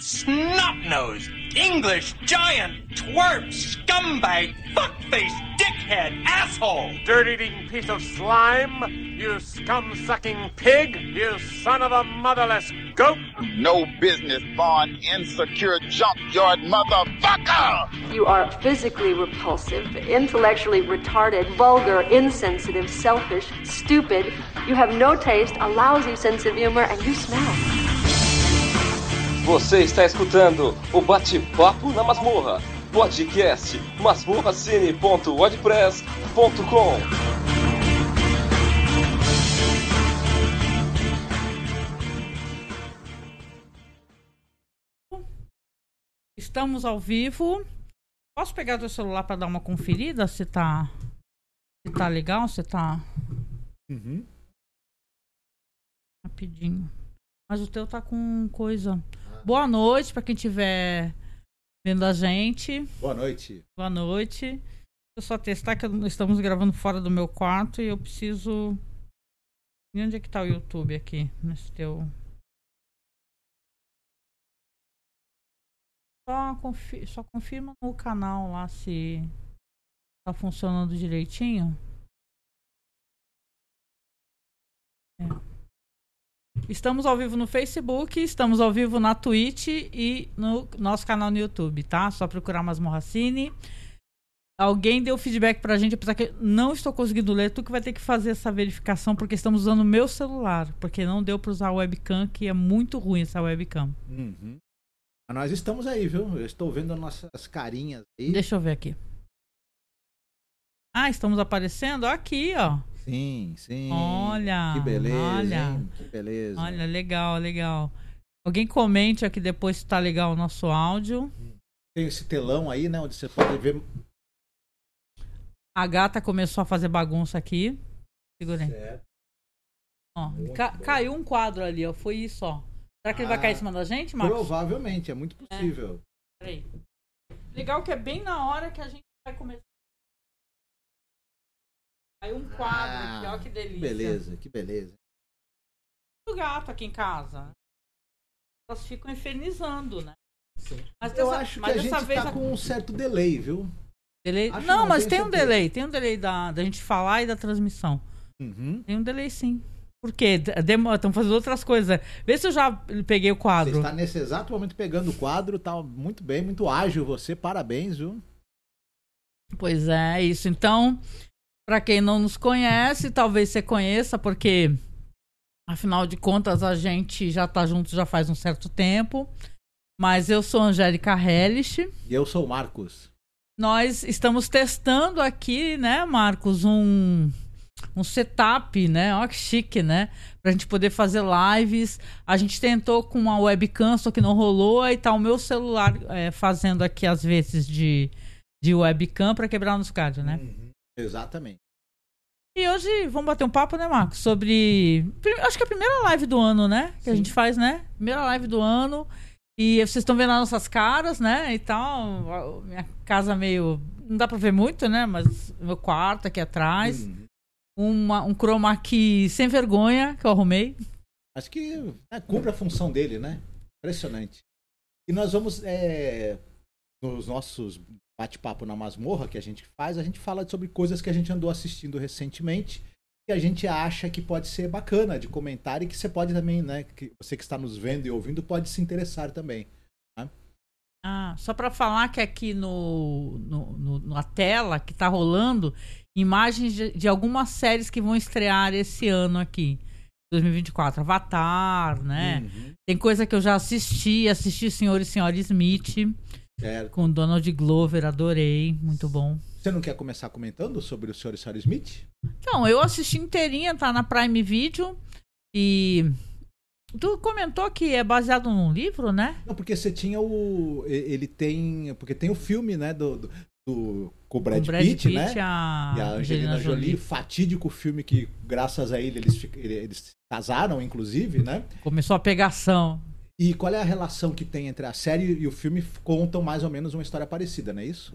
snot-nosed, English giant, twerp, scumbag, fuckface, dickhead, asshole! Dirt-eating piece of slime! You scum-sucking pig! You son of a motherless goat! No business born insecure junkyard motherfucker! You are physically repulsive, intellectually retarded, vulgar, insensitive, selfish, stupid. You have no taste, a lousy sense of humor, and you smell. Você está escutando o Bate-Papo na Masmorra, podcast masmorracine.wordpress.com. Estamos ao vivo. Posso pegar teu celular para dar uma conferida se tá se tá legal, se tá Uhum. rapidinho. Mas o teu tá com coisa. Boa noite para quem estiver vendo a gente. Boa noite. Boa noite. Deixa eu só testar que estamos gravando fora do meu quarto e eu preciso. E onde é que tá o YouTube aqui? Nesse teu. Só, confi- só confirma no canal lá se tá funcionando direitinho. É. Estamos ao vivo no Facebook, estamos ao vivo na Twitch e no nosso canal no YouTube, tá? Só procurar Masmorra Cine. Alguém deu feedback pra gente, apesar que não estou conseguindo ler, tu que vai ter que fazer essa verificação, porque estamos usando o meu celular, porque não deu pra usar a webcam, que é muito ruim essa webcam. Uhum. Mas nós estamos aí, viu? Eu estou vendo as nossas carinhas aí. Deixa eu ver aqui. Ah, estamos aparecendo aqui, ó. Sim, sim. Olha, Que beleza, olha. hein? Que beleza. Olha, legal, legal. Alguém comente aqui depois se tá legal o nosso áudio. Tem esse telão aí, né? Onde você pode ver. A gata começou a fazer bagunça aqui. Segura aí. Certo. Ó, ca- bom. caiu um quadro ali, ó. Foi isso, ó. Será que ele vai Ah, cair em cima da gente, Marcos? Provavelmente, é muito possível. Peraí. Legal que é bem na hora que a gente vai começar. Caiu um quadro aqui, ó. Que Que delícia. beleza, que beleza. O gato aqui em casa. Elas ficam infernizando, né? Mas Eu dessa- acho que mas a dessa gente vez tá a- com um certo delay, viu? Delay? Acho Não, não, mas tem um certeza. delay. Tem um delay da, da gente falar e da transmissão. Uhum. Tem um delay sim. Por quê? Estão fazendo outras coisas. Vê se eu já peguei o Você quadro. está nesse exato momento pegando o quadro, tá muito bem, muito ágil você, parabéns, viu? Pois é, isso. Então, para quem não nos conhece, talvez você conheça, porque afinal de contas a gente já tá junto já faz um certo tempo. Mas eu sou Angélica Hellish. E eu sou o Marcos. Nós estamos testando aqui, né, Marcos, um, um setup, né? Olha que chique, né? Pra gente poder fazer lives. A gente tentou com uma webcam, só que não rolou. Aí tá o meu celular é, fazendo aqui, às vezes, de, de webcam pra quebrar nos cards, né? Uhum. Exatamente. E hoje vamos bater um papo, né, Marcos? Sobre. Acho que é a primeira live do ano, né? Que a Sim. gente faz, né? Primeira live do ano. E vocês estão vendo as nossas caras, né? E tal. A- Minha casa meio. Não dá pra ver muito, né? Mas meu quarto aqui atrás. Uhum. Uma, um chroma key sem vergonha que eu arrumei. Acho que né, cumpre a função dele, né? Impressionante. E nós vamos, é, nos nossos bate-papo na masmorra que a gente faz, a gente fala sobre coisas que a gente andou assistindo recentemente que a gente acha que pode ser bacana de comentar e que você pode também, né? Que você que está nos vendo e ouvindo pode se interessar também. Ah, só pra falar que aqui no, no, no- na tela que tá rolando imagens de, de algumas séries que vão estrear esse ano aqui. 2024. Avatar, né? Uhum. Tem coisa que eu já assisti, assisti Senhor e Senhora Smith Certo. com Donald Glover, adorei, muito bom. Você não quer começar comentando sobre o Sr. e Sra. Smith? Então, eu assisti inteirinha, tá na Prime Video e tu comentou que é baseado num livro, né? Não, porque você tinha o. Ele tem. Porque tem o filme, né? Do, do, do- com o Brad, Com Brad Pitt, Pitt né? a E a Angelina Jolie, fatídico filme que, graças a ele, eles, eles casaram, inclusive, né? Começou a pegação. E qual é a relação que tem entre a série e o filme? Contam mais ou menos uma história parecida, não é isso?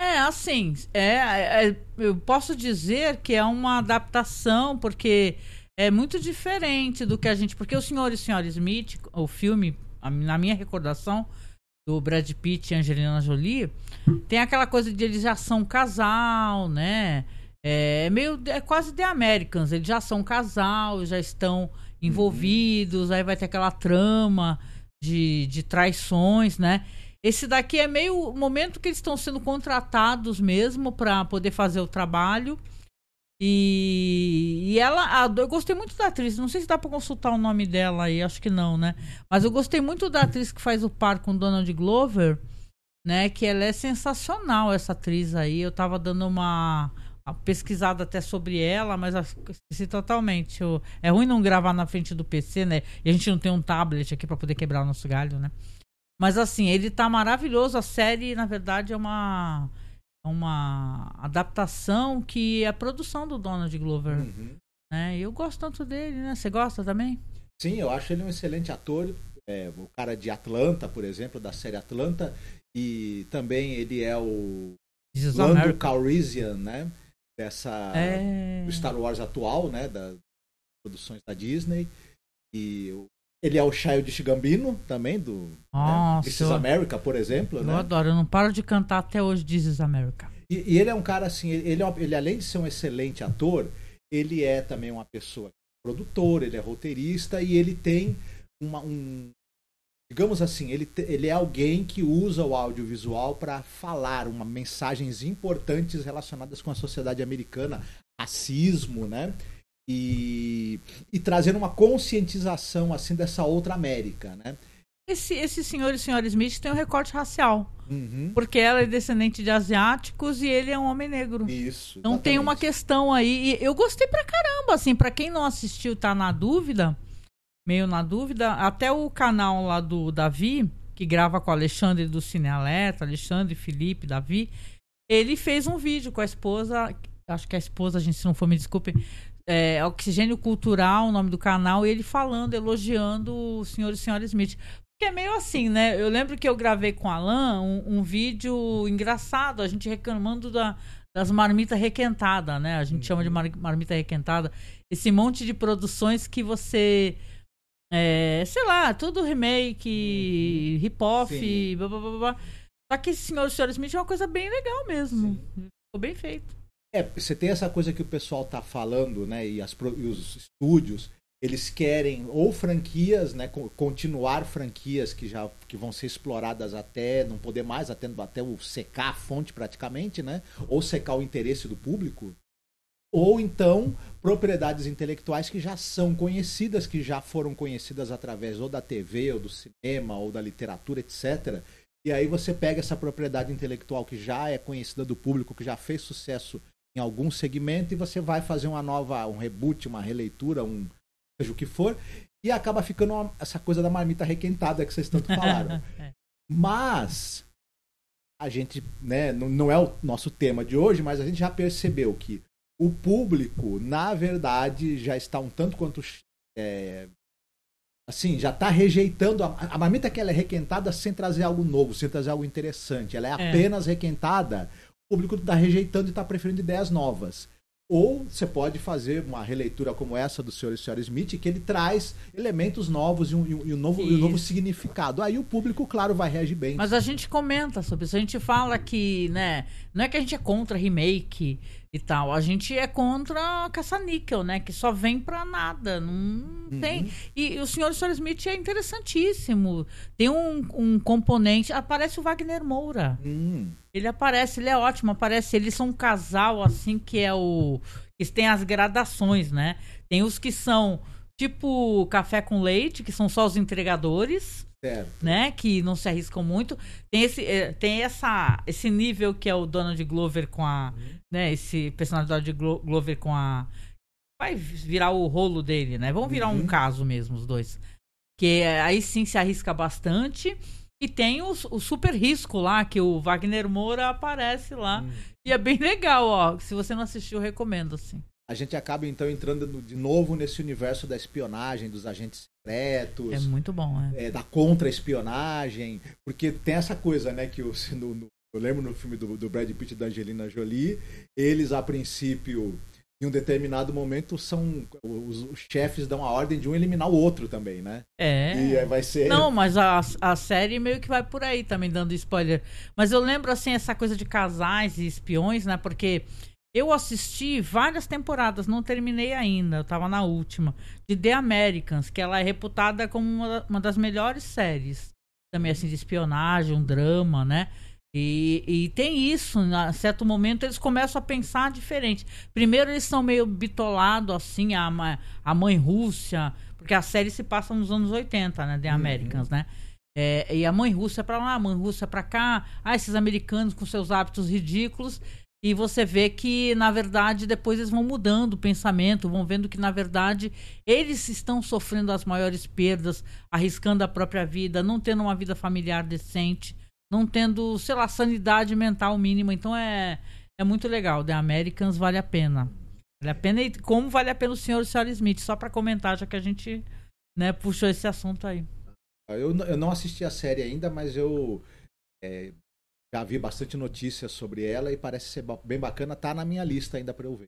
É, assim, é, é- eu posso dizer que é uma adaptação, porque é muito diferente do que a gente. Porque o Senhor e Senhora Smith, o filme, na minha recordação do Brad Pitt e Angelina Jolie, tem aquela coisa de eles já são casal, né? É meio. É quase The Americans. Eles já são casal, já estão envolvidos, aí vai ter aquela trama de, de traições, né? Esse daqui é meio o momento que eles estão sendo contratados mesmo para poder fazer o trabalho. E, e ela, a- eu gostei muito da atriz. Não sei se dá pra consultar o nome dela aí, acho que não, né? Mas eu gostei muito da atriz que faz o par com Donald Glover, né? Que ela é sensacional, essa atriz aí. Eu tava dando uma, uma pesquisada até sobre ela, mas esqueci totalmente. Eu- é ruim não gravar na frente do PC, né? E a gente não tem um tablet aqui pra poder quebrar o nosso galho, né? Mas assim, ele tá maravilhoso. A série, na verdade, é uma é uma adaptação que é a produção do Donald Glover, Uhum. né? E eu gosto tanto dele, né? Você gosta também? Sim, eu acho ele um excelente ator. É, o cara de Atlanta, por exemplo, da série Atlanta. E também ele é o Lando. Calrissian, né? Dessa É. do Star Wars atual, né? Das produções da Disney. E ele é o Childish Gambino também, do né? Nossa, This is eu- America, por exemplo, Eu né? adoro, eu não paro de cantar até hoje This is America. E, e ele é um cara assim, ele, é uma- ele além de ser um excelente ator, ele é também uma pessoa produtor, ele é roteirista e ele tem uma, um digamos assim, ele, ele é alguém que usa o audiovisual para falar uma mensagens importantes relacionadas com a sociedade americana, racismo, né? E, e trazendo uma conscientização assim dessa outra América, né? Esse, esse senhor e senhora Smith tem um recorte racial, Uhum. porque ela é descendente de asiáticos e ele é um homem negro. Isso. Então tem uma exatamente. questão aí. E eu gostei pra caramba, assim, pra quem não assistiu, tá na dúvida, meio na dúvida, até o canal lá do Davi, que grava com o Alexandre do Cine Alerta, Alexandre, Felipe, Davi, ele fez um vídeo com a esposa, acho que a esposa, gente, se não for, me desculpe, é, Oxigênio Cultural, o nome do canal, e ele falando, elogiando o senhor e senhora Smith. Que é meio assim, né? Eu lembro que eu gravei com o Alan um, um vídeo engraçado, a gente reclamando da, das marmitas requentadas, né? A gente chama de mar- marmita requentada. Esse monte de produções que você. É, sei lá, tudo remake, hip-hop, Sim. blá, blá, blá, blá. Só que senhor e senhora Smith é uma coisa bem legal mesmo. Ficou bem feito. É, você tem essa coisa que o pessoal tá falando, né? E, as, e os estúdios, eles querem ou franquias, né? co- Continuar franquias que já que vão ser exploradas até não poder mais, até, até o secar a fonte praticamente, né? Ou secar o interesse do público. Ou então propriedades intelectuais que já são conhecidas, que já foram conhecidas através ou da TV, ou do cinema, ou da literatura, etc. E aí você pega essa propriedade intelectual que já é conhecida do público, que já fez sucesso em algum segmento e você vai fazer uma nova, um reboot, uma releitura, um seja o que for, e acaba ficando uma- essa coisa da marmita requentada que vocês tanto falaram. É. Mas a gente, né, não, não é o nosso tema de hoje, mas a gente já percebeu que o público, na verdade, já está um tanto quanto é, assim, já está rejeitando a, a marmita que ela é requentada sem trazer algo novo, sem trazer algo interessante. Ela é É. apenas requentada. O público está rejeitando e está preferindo ideias novas. Ou você pode fazer uma releitura como essa do Sr. e Sra. Smith, que ele traz elementos novos e um, e um- novo, e um novo significado. Aí o público, claro, vai reagir bem. Mas a gente comenta sobre isso. A gente fala que, né? Não é que a gente é contra remake e tal. A gente é contra caça-níquel, né? Que só vem pra nada. Não tem. E, o senhor e senhora Smith é interessantíssimo. Tem um, um componente. Aparece o Wagner Moura. Hum, Ele aparece, ele é ótimo, aparece. Eles são um casal, assim, que é o. Que tem as gradações, né? Tem os que são tipo café com leite, que são só os entregadores certo. né? Que não se arriscam muito. Tem esse, eh, tem essa, esse nível que é o Donald Glover com a, né? Esse personagem do Donald Glo- Glover com a, vai virar o rolo dele, né? Vão virar um caso mesmo os dois. Que eh, aí sim se arrisca bastante. E tem o, o super risco lá que o Wagner Moura aparece lá e é bem legal, ó. Se você não assistiu, recomendo assim. A gente acaba então entrando de novo nesse universo da espionagem, dos agentes secretos. É muito bom, é. é, da contra-espionagem, porque tem essa coisa, né, que o, no- no- eu lembro no filme do, do Brad Pitt e da Angelina Jolie, eles a princípio em um determinado momento são os, os chefes dão a ordem de um eliminar o outro também, né? É. E vai ser Não, mas a, a série meio que vai por aí também, dando spoiler. Mas eu lembro, assim, essa coisa de casais e espiões, né? Porque eu assisti várias temporadas, não terminei ainda, eu tava na última, de The Americans, que ela é reputada como uma, uma das melhores séries. Também, assim, de espionagem, um drama, né? E, e tem isso, a certo momento eles começam a pensar diferente. Primeiro eles são meio bitolados, assim, a, a mãe Rússia, porque a série se passa nos anos 80, né? The Americans, né? É, e a mãe Rússia pra lá, a mãe Rússia pra cá, ah, esses americanos com seus hábitos ridículos. E você vê que, na verdade, depois eles vão mudando o pensamento, vão vendo que, na verdade, eles estão sofrendo as maiores perdas, arriscando a própria vida, não tendo uma vida familiar decente, não tendo, sei lá, sanidade mental mínima. Então é, é muito legal. The Americans vale a pena. Vale a pena e como vale a pena o senhor e a senhora Smith, só pra comentar, já que a gente né, puxou esse assunto aí. Eu, eu não assisti a série ainda, mas eu é, já vi bastante notícias sobre ela e parece ser bem bacana. Tá na minha lista ainda pra eu ver.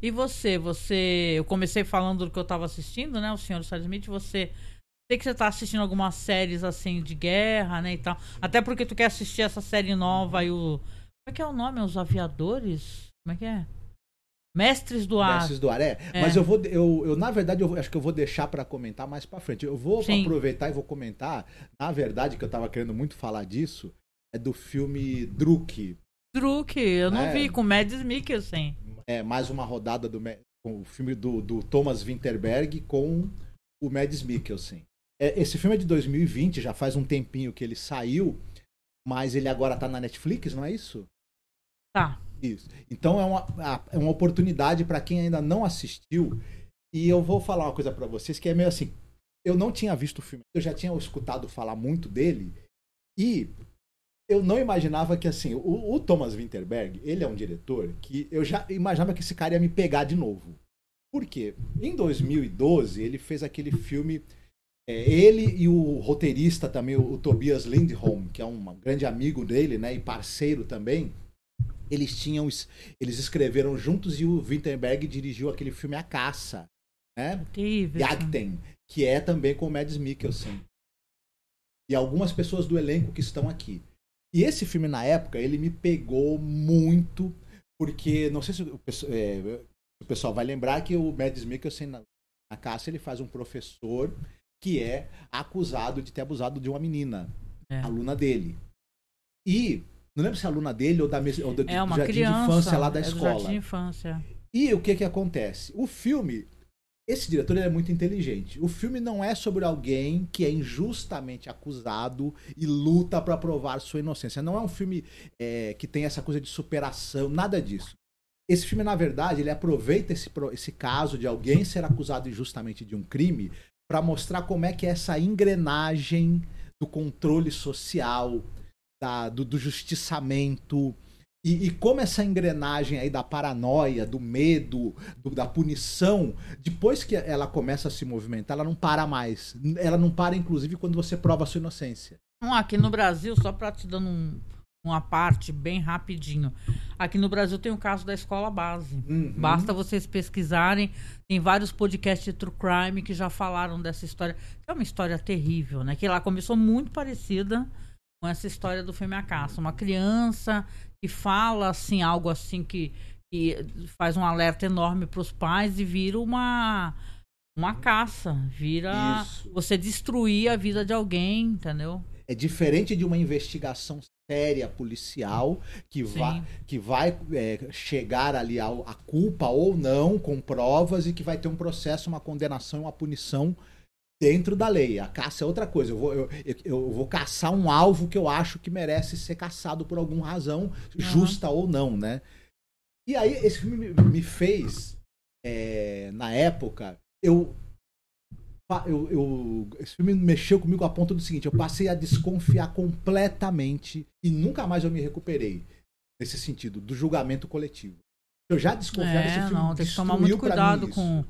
E você, você. Eu comecei falando do que eu tava assistindo, né? O senhor Smith, você. Sei que você tá assistindo algumas séries assim de guerra, né? E tal. Até porque tu quer assistir essa série nova e o. Como é que é o nome? Os Aviadores? Como é que é? Mestres do Ar. Mestres do Ar, é. É. Mas eu vou, eu, eu na verdade, eu acho que eu vou deixar pra comentar mais pra frente. Eu vou Sim. aproveitar e vou comentar. Na verdade, que eu tava querendo muito falar disso, é do filme Druk. Druk, eu não É. vi, com Mads Mikkelsen. É mais uma rodada do com o filme do, do Thomas Winterberg com o Mads Mikkelsen. É, esse filme é de 2020, já faz um tempinho que ele saiu, mas ele agora tá na Netflix, não é isso? Tá. Isso. Então é uma, é uma oportunidade para quem ainda não assistiu. E eu vou falar uma coisa para vocês que é meio assim. Eu não tinha visto o filme, eu já tinha escutado falar muito dele. E eu não imaginava que assim, o, o Thomas Winterberg, ele é um diretor que eu já imaginava que esse cara ia me pegar de novo. Por quê? Em 2012, ele fez aquele filme. é, ele e o roteirista também, o, o Tobias Lindholm, que é um grande amigo dele, né, e parceiro também, eles tinham es- eles escreveram juntos e o Winterberg dirigiu aquele filme A Caça, né? Jagden, que é também com o Mads Mikkelsen. E algumas pessoas do elenco que estão aqui. E esse filme, na época, ele me pegou muito, porque, não sei se o, é, o pessoal vai lembrar que o Mads Mikkelsen, na, na caça, ele faz um professor que é acusado de ter abusado de uma menina, É. aluna dele. E, não lembro se é aluna dele ou da, ou É uma criança. de infância lá da é escola. de infância. E o que que acontece? O filme, esse diretor é muito inteligente. O filme não é sobre alguém que é injustamente acusado e luta para provar sua inocência. Não é um filme é, que tem essa coisa de superação, nada disso. Esse filme, na verdade, ele aproveita esse, esse caso de alguém ser acusado injustamente de um crime para mostrar como é que é essa engrenagem do controle social, da- do, do justiçamento, e, e como essa engrenagem aí da paranoia, do medo, do- da punição, depois que ela começa a se movimentar, ela não para mais. Ela não para, inclusive, quando você prova a sua inocência. Aqui no Brasil, só pra te dando um- uma parte bem rapidinho. Aqui no Brasil tem o caso da escola base. Uhum. Basta vocês pesquisarem. Tem vários podcasts de true crime que já falaram dessa história. É uma história terrível, né? Que lá começou muito parecida com essa história do Caça. Uma criança que fala assim, algo assim que, que faz um alerta enorme para os pais e vira uma uma caça, vira Isso. você destruir a vida de alguém, entendeu? É diferente de uma investigação séria policial que, Sim. vai que vai é, chegar ali ao, a culpa ou não com provas e que vai ter um processo, uma condenação, uma punição dentro da lei. A caça é outra coisa. Eu vou, eu, eu- vou caçar um alvo que eu acho que merece ser caçado por alguma razão, justa ou não, né? E aí esse filme me, fez, é, na época, eu eu, eu- esse filme mexeu comigo a ponto do seguinte: eu passei a desconfiar completamente e nunca mais eu me recuperei nesse sentido do julgamento coletivo. Eu já desconfiava É, filme. não, tem que tomar muito cuidado isso.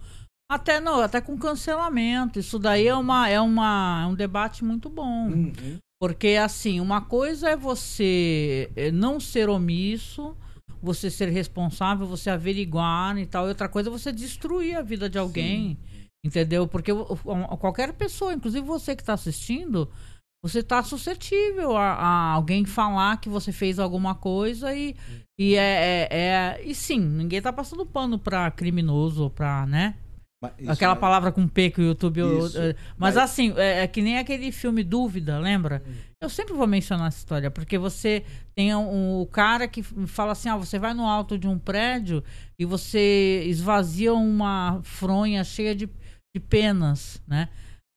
Até não, até com cancelamento. Isso daí é uma é uma é um debate muito bom, Uhum. porque assim, uma coisa é você eh, não ser omisso, você ser responsável, você averiguar e tal. E outra coisa é você destruir a vida de alguém. Entendeu? Porque qualquer pessoa, inclusive você que está assistindo, você está suscetível a, a alguém falar que você fez alguma coisa e, e é, é- é- E sim, ninguém tá passando pano pra criminoso ou pra, né? Isso Aquela é- palavra com P que o YouTube. Eh, mas, Mas- assim, é, é que nem aquele filme Dúvida, lembra? Eu sempre vou mencionar essa história, porque você tem um, o cara que fala assim: ah, você vai no alto de um prédio e você esvazia uma fronha cheia de, de penas, né?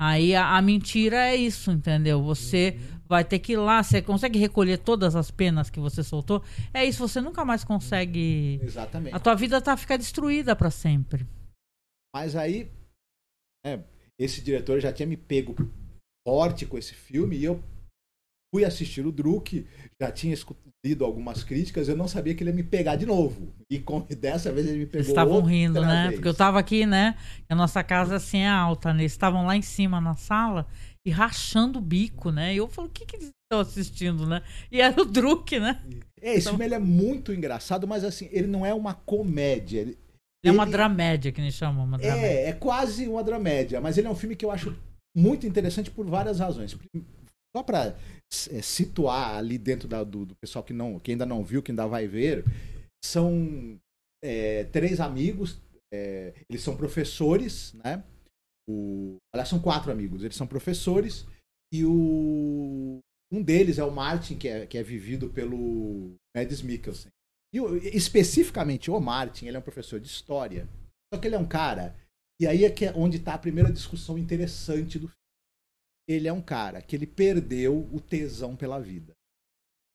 Aí a, a mentira é isso, entendeu? Você vai ter que ir lá, você consegue recolher todas as penas que você soltou. É isso, você nunca mais consegue. Exatamente. A tua vida tá ficar destruída pra sempre. Mas aí, né, esse diretor já tinha me pego forte com esse filme e eu fui assistir o Druk, já tinha escu- lido algumas críticas, eu não sabia que ele ia me pegar de novo. E com, dessa vez ele me pegou Eles estavam rindo, né? vez. Porque eu tava aqui, né? A nossa casa assim é alta, né? Eles estavam lá em cima na sala e rachando o bico, né? E eu falo, o que, que eles estão assistindo, né? E era o Druk, né? É, esse Então- filme ele é muito engraçado, mas assim, ele não é uma comédia. Ele, É uma dramédia que gente chama, uma dramédia. É, é quase uma dramédia, mas ele é um filme que eu acho muito interessante por várias razões. Só para situar ali dentro da- do, do pessoal que, não, que ainda não viu, que ainda vai ver, são é, três amigos, é, eles são professores, né? O, aliás, são quatro amigos, eles são professores, e o, um deles é o Martin, que é, que é vivido pelo Mads Mikkelsen. E o- especificamente o Martin, ele é um professor de história. Só que ele é um cara, e aí é, que é onde está a primeira discussão interessante do filme. Ele é um cara que ele perdeu o tesão pela vida.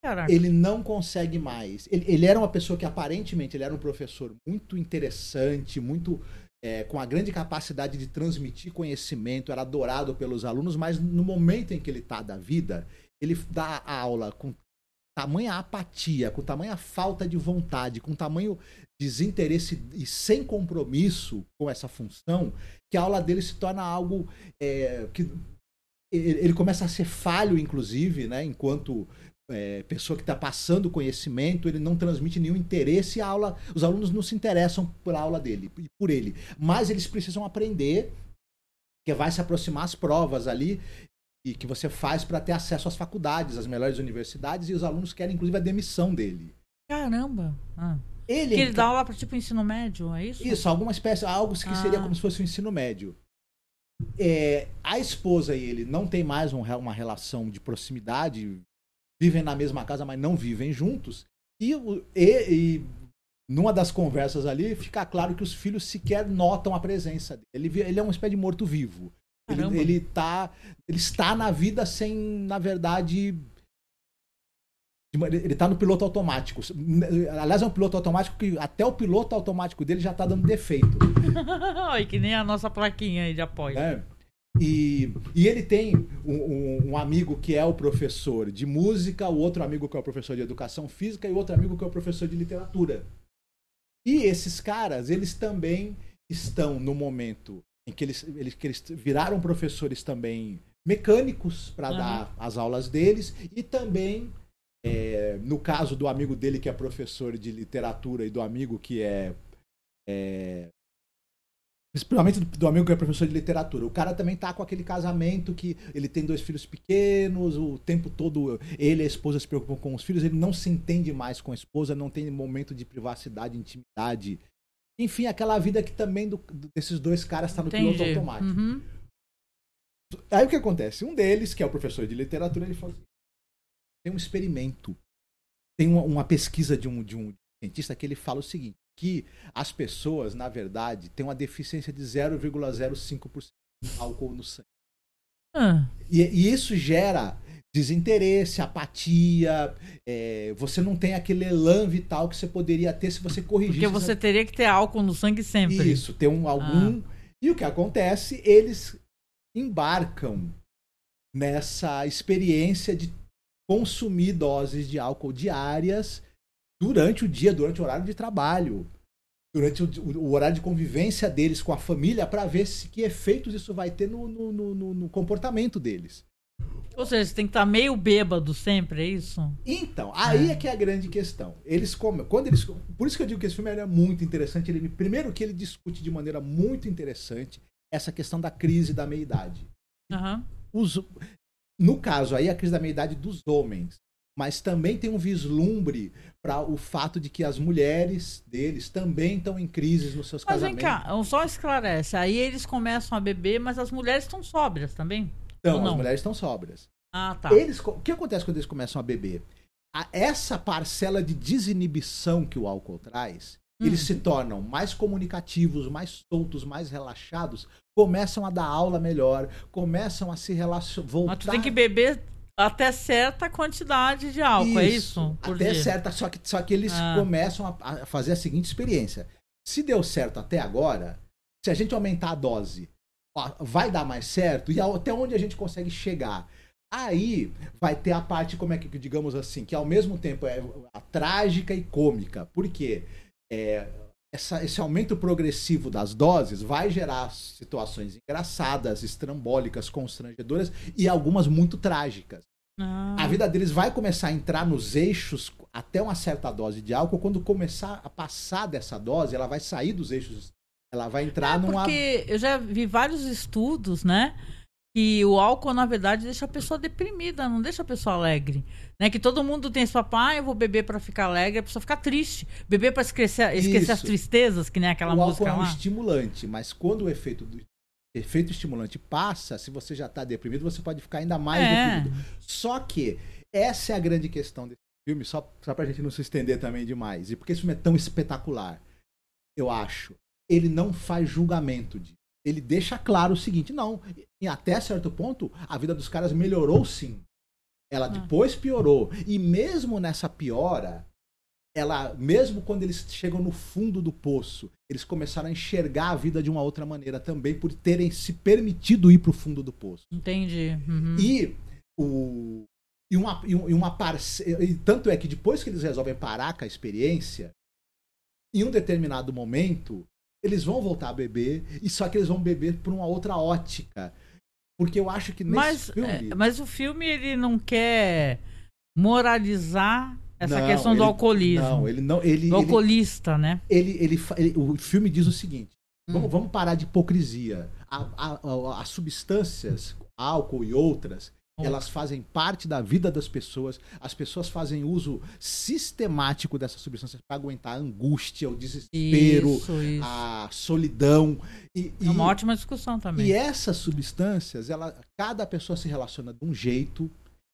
Caraca. Ele não consegue mais. Ele, ele era uma pessoa que aparentemente ele era um professor muito interessante, muito é, com a grande capacidade de transmitir conhecimento, era adorado pelos alunos, mas no momento em que ele está da vida, ele dá a aula com tamanha apatia, com tamanha falta de vontade, com tamanho desinteresse e sem compromisso com essa função, que a aula dele se torna algo é, que ele começa a ser falho, inclusive, né? Enquanto é, pessoa que está passando conhecimento, ele não transmite nenhum interesse e a aula, os alunos não se interessam por a aula dele e por ele, mas eles precisam aprender, que vai se aproximar as provas ali e que você faz para ter acesso às faculdades, às melhores universidades e os alunos querem inclusive a demissão dele. Caramba. Ah. Ele, Que ele dá aula pra tipo ensino médio, é isso? Isso, alguma espécie, algo que seria Ah. como se fosse o ensino médio. É, a esposa e ele não tem mais um uma relação de proximidade, vivem na mesma casa, mas não vivem juntos. E, e- e numa das conversas ali, fica claro que os filhos sequer notam a presença dele. Ele, ele é uma espécie de morto-vivo. Ele, ele, tá, ele está na vida sem, na verdade. Ele está no piloto automático. Aliás, é um piloto automático que até o piloto automático dele já está dando defeito. Ai, que nem a nossa plaquinha aí de apoio. né? E, e ele tem um, um- um amigo que é o professor de música, o outro amigo que é o professor de educação física e o outro amigo que é o professor de literatura. E esses caras, eles também estão no momento em que eles, eles, que eles viraram professores também mecânicos para Aham. dar as aulas deles e também é, no caso do amigo dele que é professor de literatura e do amigo que é, é Principalmente do, do amigo que é professor de literatura. O cara também tá com aquele casamento que ele tem dois filhos pequenos, o tempo todo ele e a esposa se preocupam com os filhos, ele não se entende mais com a esposa, não tem momento de privacidade, intimidade. Enfim, aquela vida que também do- desses dois caras está no piloto Entendi. automático. Uhum. Aí o que acontece? Um deles, que é o professor de literatura, ele falou assim: tem um experimento, tem uma, uma pesquisa de um, de um cientista que ele fala o seguinte: que as pessoas, na verdade, têm uma deficiência de 0,05% de álcool no sangue. Ah, E, e isso gera desinteresse, apatia, é, você não tem aquele elan vital que você poderia ter se você corrigisse. porque você teria que ter álcool no sangue sempre. Isso, ter um, algum. E o que acontece? Eles embarcam nessa experiência de consumir doses de álcool diárias durante o dia, durante o horário de trabalho, durante o, o horário de convivência deles com a família, para ver se, que efeitos isso vai ter no, no- no- no comportamento deles. Ou seja, você tem que estar meio bêbado sempre, é isso? Então, aí é que é a grande questão. Eles come- quando eles por isso que eu digo que esse filme ele é muito interessante, ele primeiro que ele discute de maneira muito interessante essa questão da crise da meia-idade. Os- no caso aí a crise da meia-idade dos homens, mas também tem um vislumbre para o fato de que as mulheres deles também estão em crises nos seus Mas vem casamentos. cá, só esclarece. Aí eles começam a beber, mas as mulheres estão sóbrias também? Então, as mulheres estão sóbrias. Ah, tá. Eles, o que acontece quando eles começam a beber? A- essa parcela de desinibição que o álcool traz, Hum. eles se tornam mais comunicativos, mais soltos, mais relaxados, começam a dar aula melhor, começam a se relacionar, voltar... Mas tu tem que beber até certa quantidade de álcool, é isso? Por até dia? certa, só que, só que eles Ah. começam a, a fazer a seguinte experiência. Se deu certo até agora, se a gente aumentar a dose, vai dar mais certo? E até onde a gente consegue chegar? Aí vai ter a parte, como é que, digamos assim, que ao mesmo tempo é trágica e cômica. Por quê? É, essa- esse aumento progressivo das doses vai gerar situações engraçadas, estrambólicas, constrangedoras e algumas muito trágicas. Ah, A vida deles vai começar a entrar nos eixos até uma certa dose de álcool. Quando começar a passar dessa dose, ela vai sair dos eixos. Ela vai entrar numa. É, Porque eu já vi vários estudos, né? Que o álcool, na verdade, deixa a pessoa deprimida, não deixa a pessoa alegre. Né? Que todo mundo tem esse papo, ah, eu vou beber pra ficar alegre, a pessoa fica triste. Beber pra esquecer, esquecer as Isso. tristezas, que nem aquela o música álcool é um lá. estimulante, mas quando o efeito do efeito estimulante passa, se você já está deprimido, você pode ficar ainda mais É. deprimido. Só que essa é a grande questão desse filme, só, só pra gente não se estender também demais. E porque esse filme é tão espetacular, eu acho. Ele não faz julgamento disso. Ele deixa claro o seguinte: não, e até certo ponto, a vida dos caras melhorou sim. Ela depois piorou. E mesmo nessa piora, ela, mesmo quando eles chegam no fundo do poço, eles começaram a enxergar a vida de uma outra maneira também por terem se permitido ir pro fundo do poço. Entendi. Uhum. E o e uma, e um- e uma parce... e tanto é que depois que eles resolvem parar com a experiência, em um determinado momento, eles vão voltar a beber, e só que eles vão beber por uma outra ótica. Porque eu acho que nesse Mas, filme. é, mas o filme, ele não quer moralizar essa Não, questão do ele- alcoolismo. Não, ele não. Ele, do ele, alcoolista, né? ele, ele, ele- o filme diz o seguinte: Hum. vamos, vamos parar de hipocrisia. A- a- a- as substâncias, álcool e outras. Elas fazem parte da vida das pessoas. As pessoas fazem uso sistemático dessas substâncias para aguentar a angústia, o desespero, Isso, isso. a solidão. E, É uma e- ótima discussão também. e essas substâncias, ela, cada pessoa se relaciona de um jeito.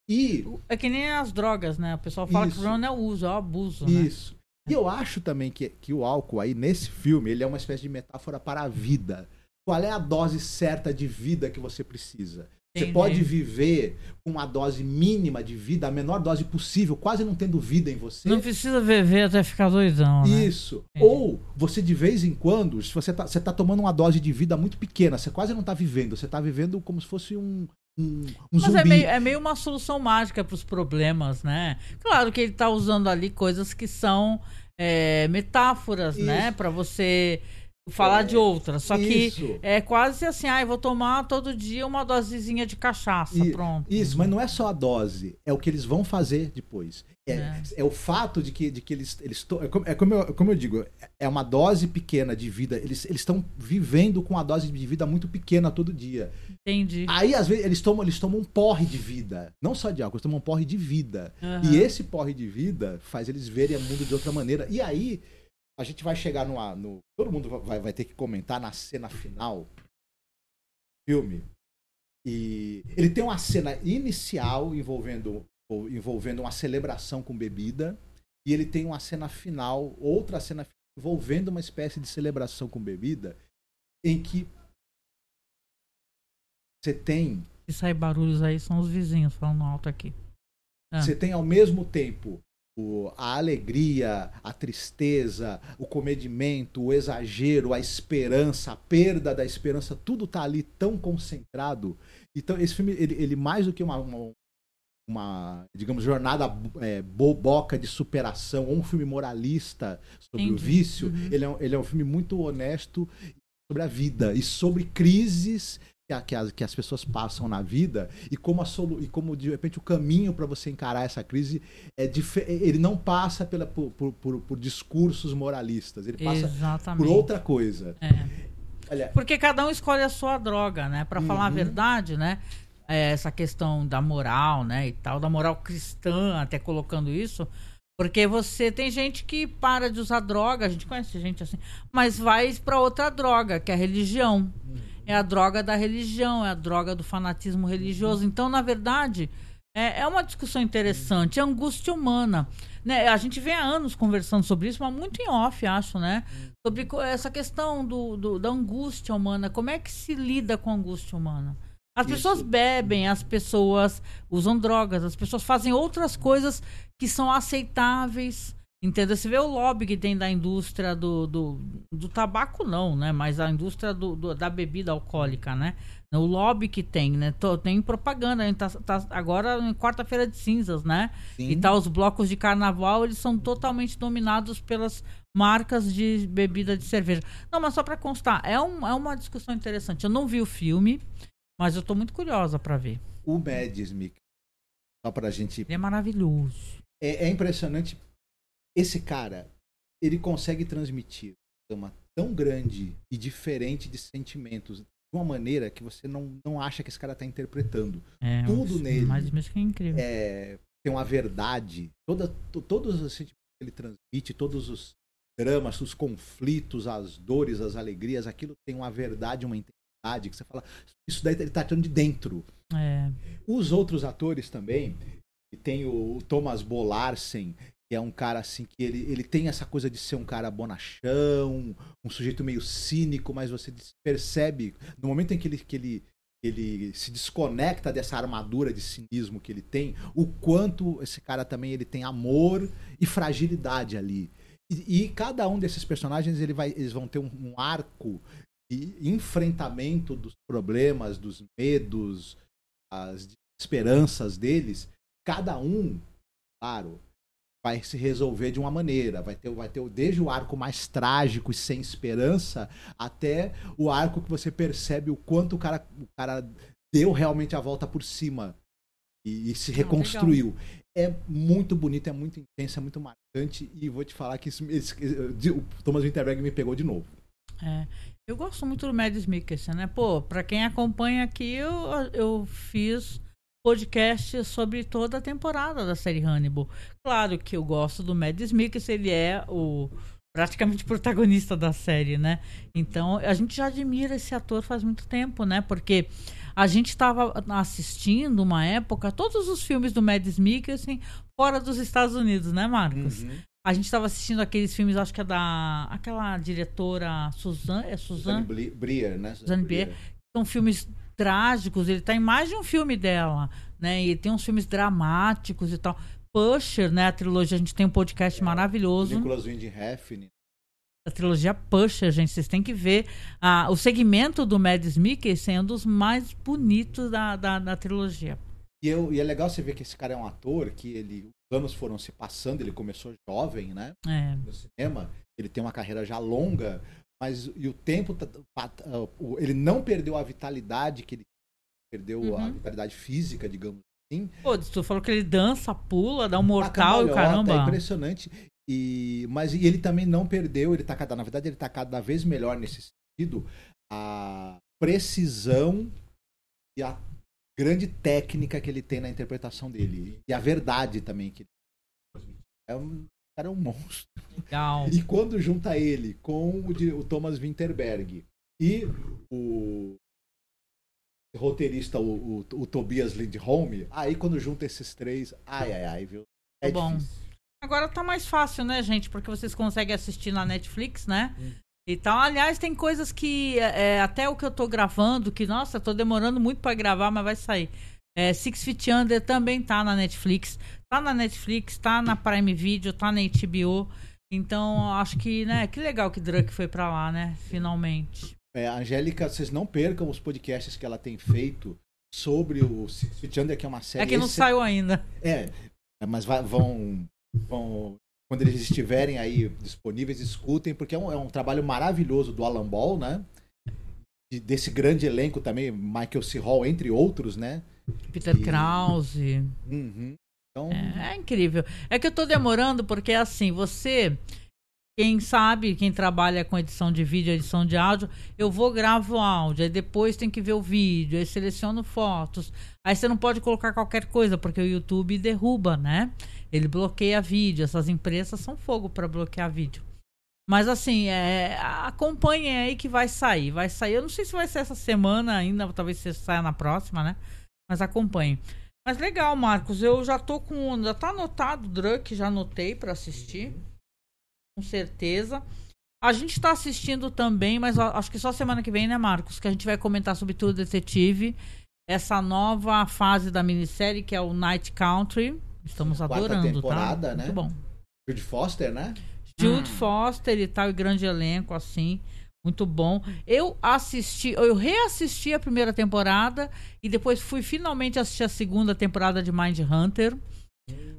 E É que nem as drogas, né? O pessoal fala que Isso. o problema não é o uso, é o abuso, né? Isso. E eu acho também que, que o álcool aí, nesse filme, ele é uma espécie de metáfora para a vida. Qual é a dose certa de vida que você precisa? Você Entendi. pode viver com uma dose mínima de vida, a menor dose possível, quase não tendo vida em você. Não precisa viver até ficar doidão, né? Isso. Entendi. Ou você de vez em quando, se você tá, você tá tomando uma dose de vida muito pequena, você quase não tá vivendo, você tá vivendo como se fosse um, um, um Mas é meio, é meio uma solução mágica para os problemas, né? Claro que ele tá usando ali coisas que são é, metáforas, né? Isso. Para você falar de outras. Só Isso. que é quase assim, ah, eu vou tomar todo dia uma dosezinha de cachaça, E- pronto. Isso, mas não é só a dose, é o que eles vão fazer depois. É, É. é o fato de que, de que eles. eles to- é, como, é como eu, como eu digo, é uma dose pequena de vida. Eles estão vivendo com uma dose de vida muito pequena todo dia. Entendi. Aí, às vezes, eles tomam, eles tomam um porre de vida. Não só de álcool, eles tomam um porre de vida. Aham. E esse porre de vida faz eles verem o mundo de outra maneira. E aí, a gente vai chegar numa. No, todo mundo vai, vai ter que comentar na cena final do filme. E ele tem uma cena inicial envolvendo, envolvendo uma celebração com bebida. E ele tem uma cena final, outra cena envolvendo uma espécie de celebração com bebida, em que você tem Se sai barulhos aí, são os vizinhos falando alto aqui. Ah. Você tem ao mesmo tempo a alegria, a tristeza, o comedimento, o exagero, a esperança, a perda da esperança, tudo tá ali tão concentrado. Então, esse filme, ele, ele mais do que uma, uma, uma, digamos, jornada é, boboca de superação, ou um filme moralista sobre o Entendi. vício, Uhum. ele, é, ele é um filme muito honesto sobre a vida e sobre crises que, as, que as pessoas passam na vida e como, a solu, e como de repente o caminho para você encarar essa crise é dife- ele não passa pela, por, por, por- discursos moralistas, ele passa Exatamente. por outra coisa. É. Olha, Porque cada um escolhe a sua droga, né? Pra falar a Uhum. verdade, né? É, essa questão da moral, né? E tal, da moral cristã, até colocando isso. Porque você tem gente que para de usar droga, a gente conhece gente assim, mas vai pra outra droga, que é a religião. É a droga da religião, é a droga do fanatismo religioso. Então, na verdade, é, é uma discussão interessante, é angústia humana. Né? A gente vem há anos conversando sobre isso, mas muito em off, acho, né? Sobre essa questão do, do- da angústia humana. Como é que se lida com a angústia humana? As Isso. pessoas bebem, as pessoas usam drogas, as pessoas fazem outras coisas que são aceitáveis. Entendeu? Você vê o lobby que tem da indústria do, do, do tabaco, não, né? Mas a indústria do, do- da bebida alcoólica, né? O lobby que tem, né? Tem propaganda. A gente tá, tá agora em quarta-feira de cinzas, né? Sim. E tá, os blocos de carnaval, eles são totalmente dominados pelas marcas de bebida de cerveja. Não, mas só pra constar, é, um, é uma discussão interessante. Eu não vi o filme, mas eu tô muito curiosa pra ver. o Mikkelsen, só pra gente Ele é maravilhoso. é, é impressionante. Esse cara, ele consegue transmitir uma tão grande e diferente de sentimentos de uma maneira que você não, não acha que esse cara tá interpretando. É, Tudo nele. Mas mesmo que é incrível. É, tem uma verdade, toda, to- todos os sentimentos que ele transmite, todos os dramas, os conflitos, as dores, as alegrias, aquilo tem uma verdade, uma intensidade que você fala, isso daí ele tá tirando de dentro. É. Os outros atores também, e tem o Thomas Bolarsen, que é um cara assim que ele, ele tem essa coisa de ser um cara bonachão, um sujeito meio cínico, mas você percebe no momento em que ele, que ele, ele se desconecta dessa armadura de cinismo que ele tem, o quanto esse cara também ele tem amor e fragilidade ali. E, e cada um desses personagens ele vai, eles vão ter um, um arco de enfrentamento dos problemas, dos medos, as esperanças deles, cada um, claro, vai se resolver de uma maneira. Vai ter, vai ter desde o arco mais trágico e sem esperança até o arco que você percebe o quanto o cara, o cara deu realmente a volta por cima e, e se Ah, reconstruiu. É muito bonito, é muito intenso, é muito marcante e vou te falar que isso, esse- o Thomas Winterberg me pegou de novo. É. Eu gosto muito do Mads Mikkelsen, né? Pô, pra quem acompanha aqui, eu, eu fiz podcast sobre toda a temporada da série Hannibal. Claro que eu gosto do Mads Mikkelsen, ele é o praticamente protagonista da série, né? Então, a gente já admira esse ator faz muito tempo, né? Porque a gente estava assistindo uma época todos os filmes do Mads Mikkelsen fora dos Estados Unidos, né, Marcos? A gente estava assistindo aqueles filmes, acho que é da aquela diretora Suzanne, é Suzanne Brier, né? Suzanne Bier. são filmes trágicos, ele tá em mais de um filme dela, né? E tem uns filmes dramáticos e tal. Pusher, né? A trilogia, a gente tem um podcast maravilhoso. Nicholas Winding Refn. A trilogia Pusher, gente, vocês têm que ver. Ah, o segmento do Mads Mikkelsen é um dos mais bonitos da, da, da trilogia. E, eu, e é legal você ver que esse cara é um ator que ele, os anos foram se passando, ele começou jovem, né? É. No cinema, ele tem uma carreira já longa, mas e o tempo, tá- tá- ele não perdeu a vitalidade que ele perdeu a Uhum. vitalidade física, digamos assim. Pô, tu falou que ele dança, pula, dá um A mortal e o cambalhota, É caramba. impressionante. E, mas e ele também não perdeu, ele tá cada, na verdade, ele tá cada vez melhor nesse sentido, a precisão e a grande técnica que ele tem na interpretação dele. E a verdade também que ele é um cara é um monstro. Legal. E quando junta ele com o, o Thomas Winterberg e o roteirista, o, o, o Tobias Lindholm, aí quando junta esses três, ai, ai, ai, viu? É Bom. difícil. Agora tá mais fácil, né, gente? Porque vocês conseguem assistir na Netflix, né? E tal. Aliás, tem coisas que é, é, até o que eu tô gravando, que, nossa, tô demorando muito pra gravar, mas vai sair. É, Six Feet Under também tá na Netflix. Tá na Netflix, tá na Prime Video, tá na HBO. Então, acho que, né, que legal que Drunk foi pra lá, né? Finalmente. É, Angélica, vocês não percam os podcasts que ela tem feito sobre o Six Feet Under, que é uma série... É que não saiu ainda. É, mas vai- vão, vão. Quando eles estiverem aí disponíveis, escutem, porque é um, é um trabalho maravilhoso do Alan Ball, né? de- desse grande elenco também, Michael C. Hall, entre outros, né? Peter E- Krause. Uhum. Então, É, é incrível. É que eu tô demorando porque assim, você, quem sabe, quem trabalha com edição de vídeo, edição de áudio, eu vou gravo áudio, aí depois tem que ver o vídeo, aí seleciono fotos. Aí você não pode colocar qualquer coisa porque o YouTube derruba, né? Ele bloqueia vídeo. Essas empresas são fogo para bloquear vídeo. Mas assim, é, acompanhem aí que vai sair. Vai sair. Eu não sei se vai ser essa semana ainda, talvez saia na próxima, né? Mas acompanhem. Mas legal, Marcos. Eu já tô com. Já tá anotado o Drunk, já anotei pra assistir. Com certeza. A gente tá assistindo também, mas acho que só semana que vem, né, Marcos? Que a gente vai comentar sobre True Detetive. Essa nova fase da minissérie, que é o Night Country. Estamos Quarta adorando, temporada, tá? né? Muito bom. Jude Foster, né? Jude Foster e tal, e grande elenco, assim. Muito bom. Eu assisti, eu reassisti a primeira temporada e depois fui finalmente assistir a segunda temporada de Mind Hunter.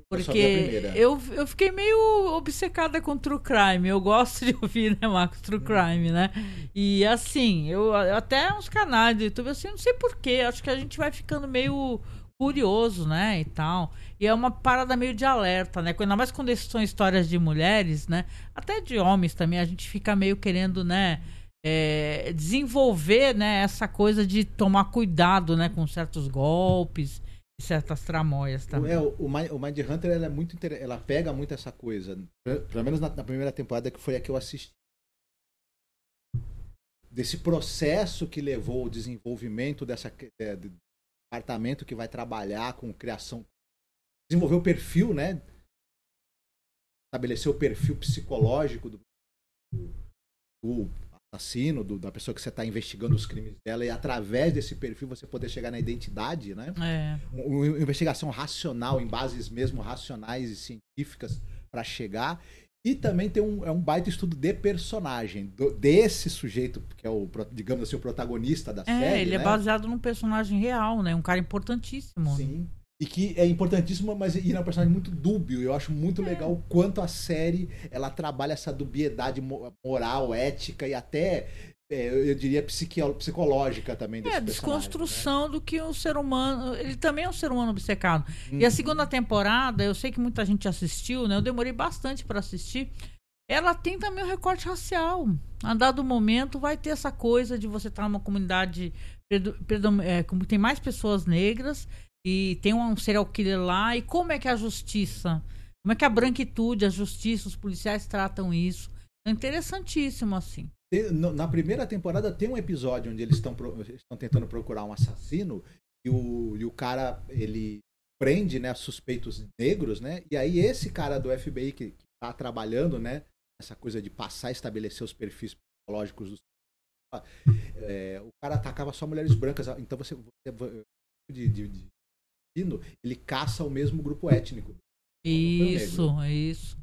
Porque eu, eu fiquei meio obcecada com True Crime. Eu gosto de ouvir, né, Marcos? True Crime, né? E assim, eu até uns canais do YouTube, assim, não sei porquê. Acho que a gente vai ficando meio curioso, né? E tal. E é uma parada meio de alerta, né? Ainda mais quando são histórias de mulheres, né? Até de homens também, a gente fica meio querendo, né? é, desenvolver né, essa coisa de tomar cuidado né, com certos golpes e certas tramóias O, também. é, o, o Mind Hunter ela é muito inter... ela pega muito essa coisa. Pe- Pelo menos na, na primeira temporada que foi a que eu assisti. Desse processo que levou o desenvolvimento dessa é, departamento que vai trabalhar com criação, desenvolver o perfil, né? Estabelecer o perfil psicológico do, do assassino, do- da pessoa que você está investigando os crimes dela, e através desse perfil você poder chegar na identidade, né? É. uma investigação racional, em bases mesmo racionais e científicas para chegar. E também tem um, é um baita estudo de personagem, do- desse sujeito, que é o, digamos assim, o protagonista da É, série. ele é né? baseado num personagem real, né? Um cara importantíssimo. Sim. E que é importantíssimo, mas ele é um personagem muito dúbio. Eu acho muito legal o quanto a série ela trabalha essa dubiedade mo- moral, ética e até, é, eu diria, psicológica também desse É, personagem, desconstrução do que o ser humano. Ele também é um ser humano obcecado. né? E a segunda temporada, eu sei que muita gente assistiu, né? Eu demorei bastante para assistir. Ela tem também um recorte racial. A dado momento vai ter essa coisa de você estar numa comunidade predom- é, como tem mais pessoas negras e tem um serial killer lá. E como é que a justiça, como é que a branquitude, a justiça, os policiais tratam isso? É interessantíssimo, assim. Na primeira temporada tem um episódio onde eles estão estão tentando procurar um assassino e o, e o cara ele prende né suspeitos negros né e aí esse cara do FBI que, que tá trabalhando né essa coisa de passar e estabelecer os perfis psicológicos dos é, o cara atacava só mulheres brancas então você, você de, de, de ele caça o mesmo grupo étnico Isso, isso.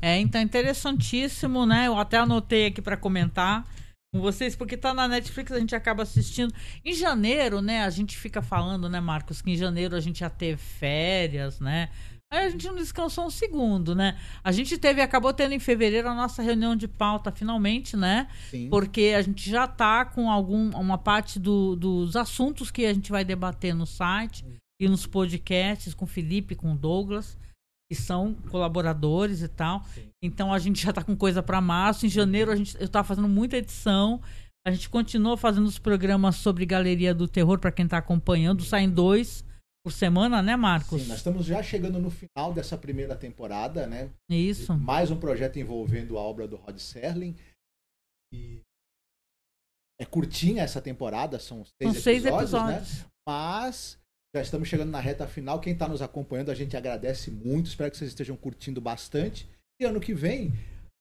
É, então interessantíssimo, né? Eu até anotei aqui para comentar com vocês, porque tá na Netflix, a gente acaba assistindo. Em janeiro, né? A gente fica falando, né, Marcos, que em janeiro a gente já teve férias, né? Aí a gente não descansou um segundo, né? A gente teve, acabou tendo em fevereiro a nossa reunião de pauta, finalmente, né? Sim. Porque a gente já tá com algum, uma parte do- dos assuntos que a gente vai debater no site e nos podcasts com o Felipe, com o Douglas, que são colaboradores e tal. Então a gente já tá com coisa para março. Em janeiro a gente, eu tava fazendo muita edição. A gente continua fazendo os programas sobre Galeria do Terror para quem tá acompanhando. Saem dois por semana, né, Marcos? Sim, nós estamos já chegando no final dessa primeira temporada, né? Isso. Mais um projeto envolvendo a obra do Rod Serling. E é curtinha essa temporada, são seis São seis episódios, episódios. né? Mas já estamos chegando na reta final. Quem está nos acompanhando, a gente agradece muito. Espero que vocês estejam curtindo bastante. E ano que vem,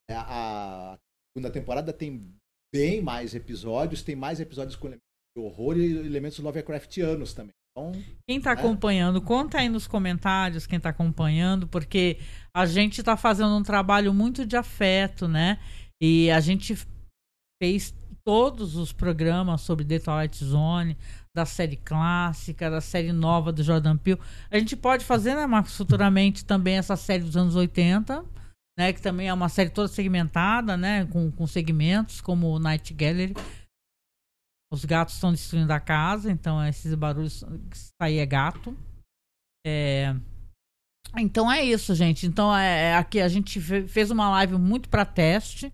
é, a segunda temporada tem bem mais episódios, tem mais episódios com elementos de horror e elementos Lovecraftianos também. Então, Quem tá né? acompanhando, conta aí nos comentários quem tá acompanhando, porque a gente tá fazendo um trabalho muito de afeto, né? E a gente fez todos os programas sobre The Twilight Zone, da série clássica, da série nova do Jordan Peele. A gente pode fazer, né, Marcos, futuramente também essa série dos anos 80, né? Que também é uma série toda segmentada, né? Com, com segmentos, como Night Gallery. Os gatos estão destruindo a casa, então esses barulhos saem é gato. É, Então é isso, gente. Então é, é aqui a gente fe- fez uma live muito para teste,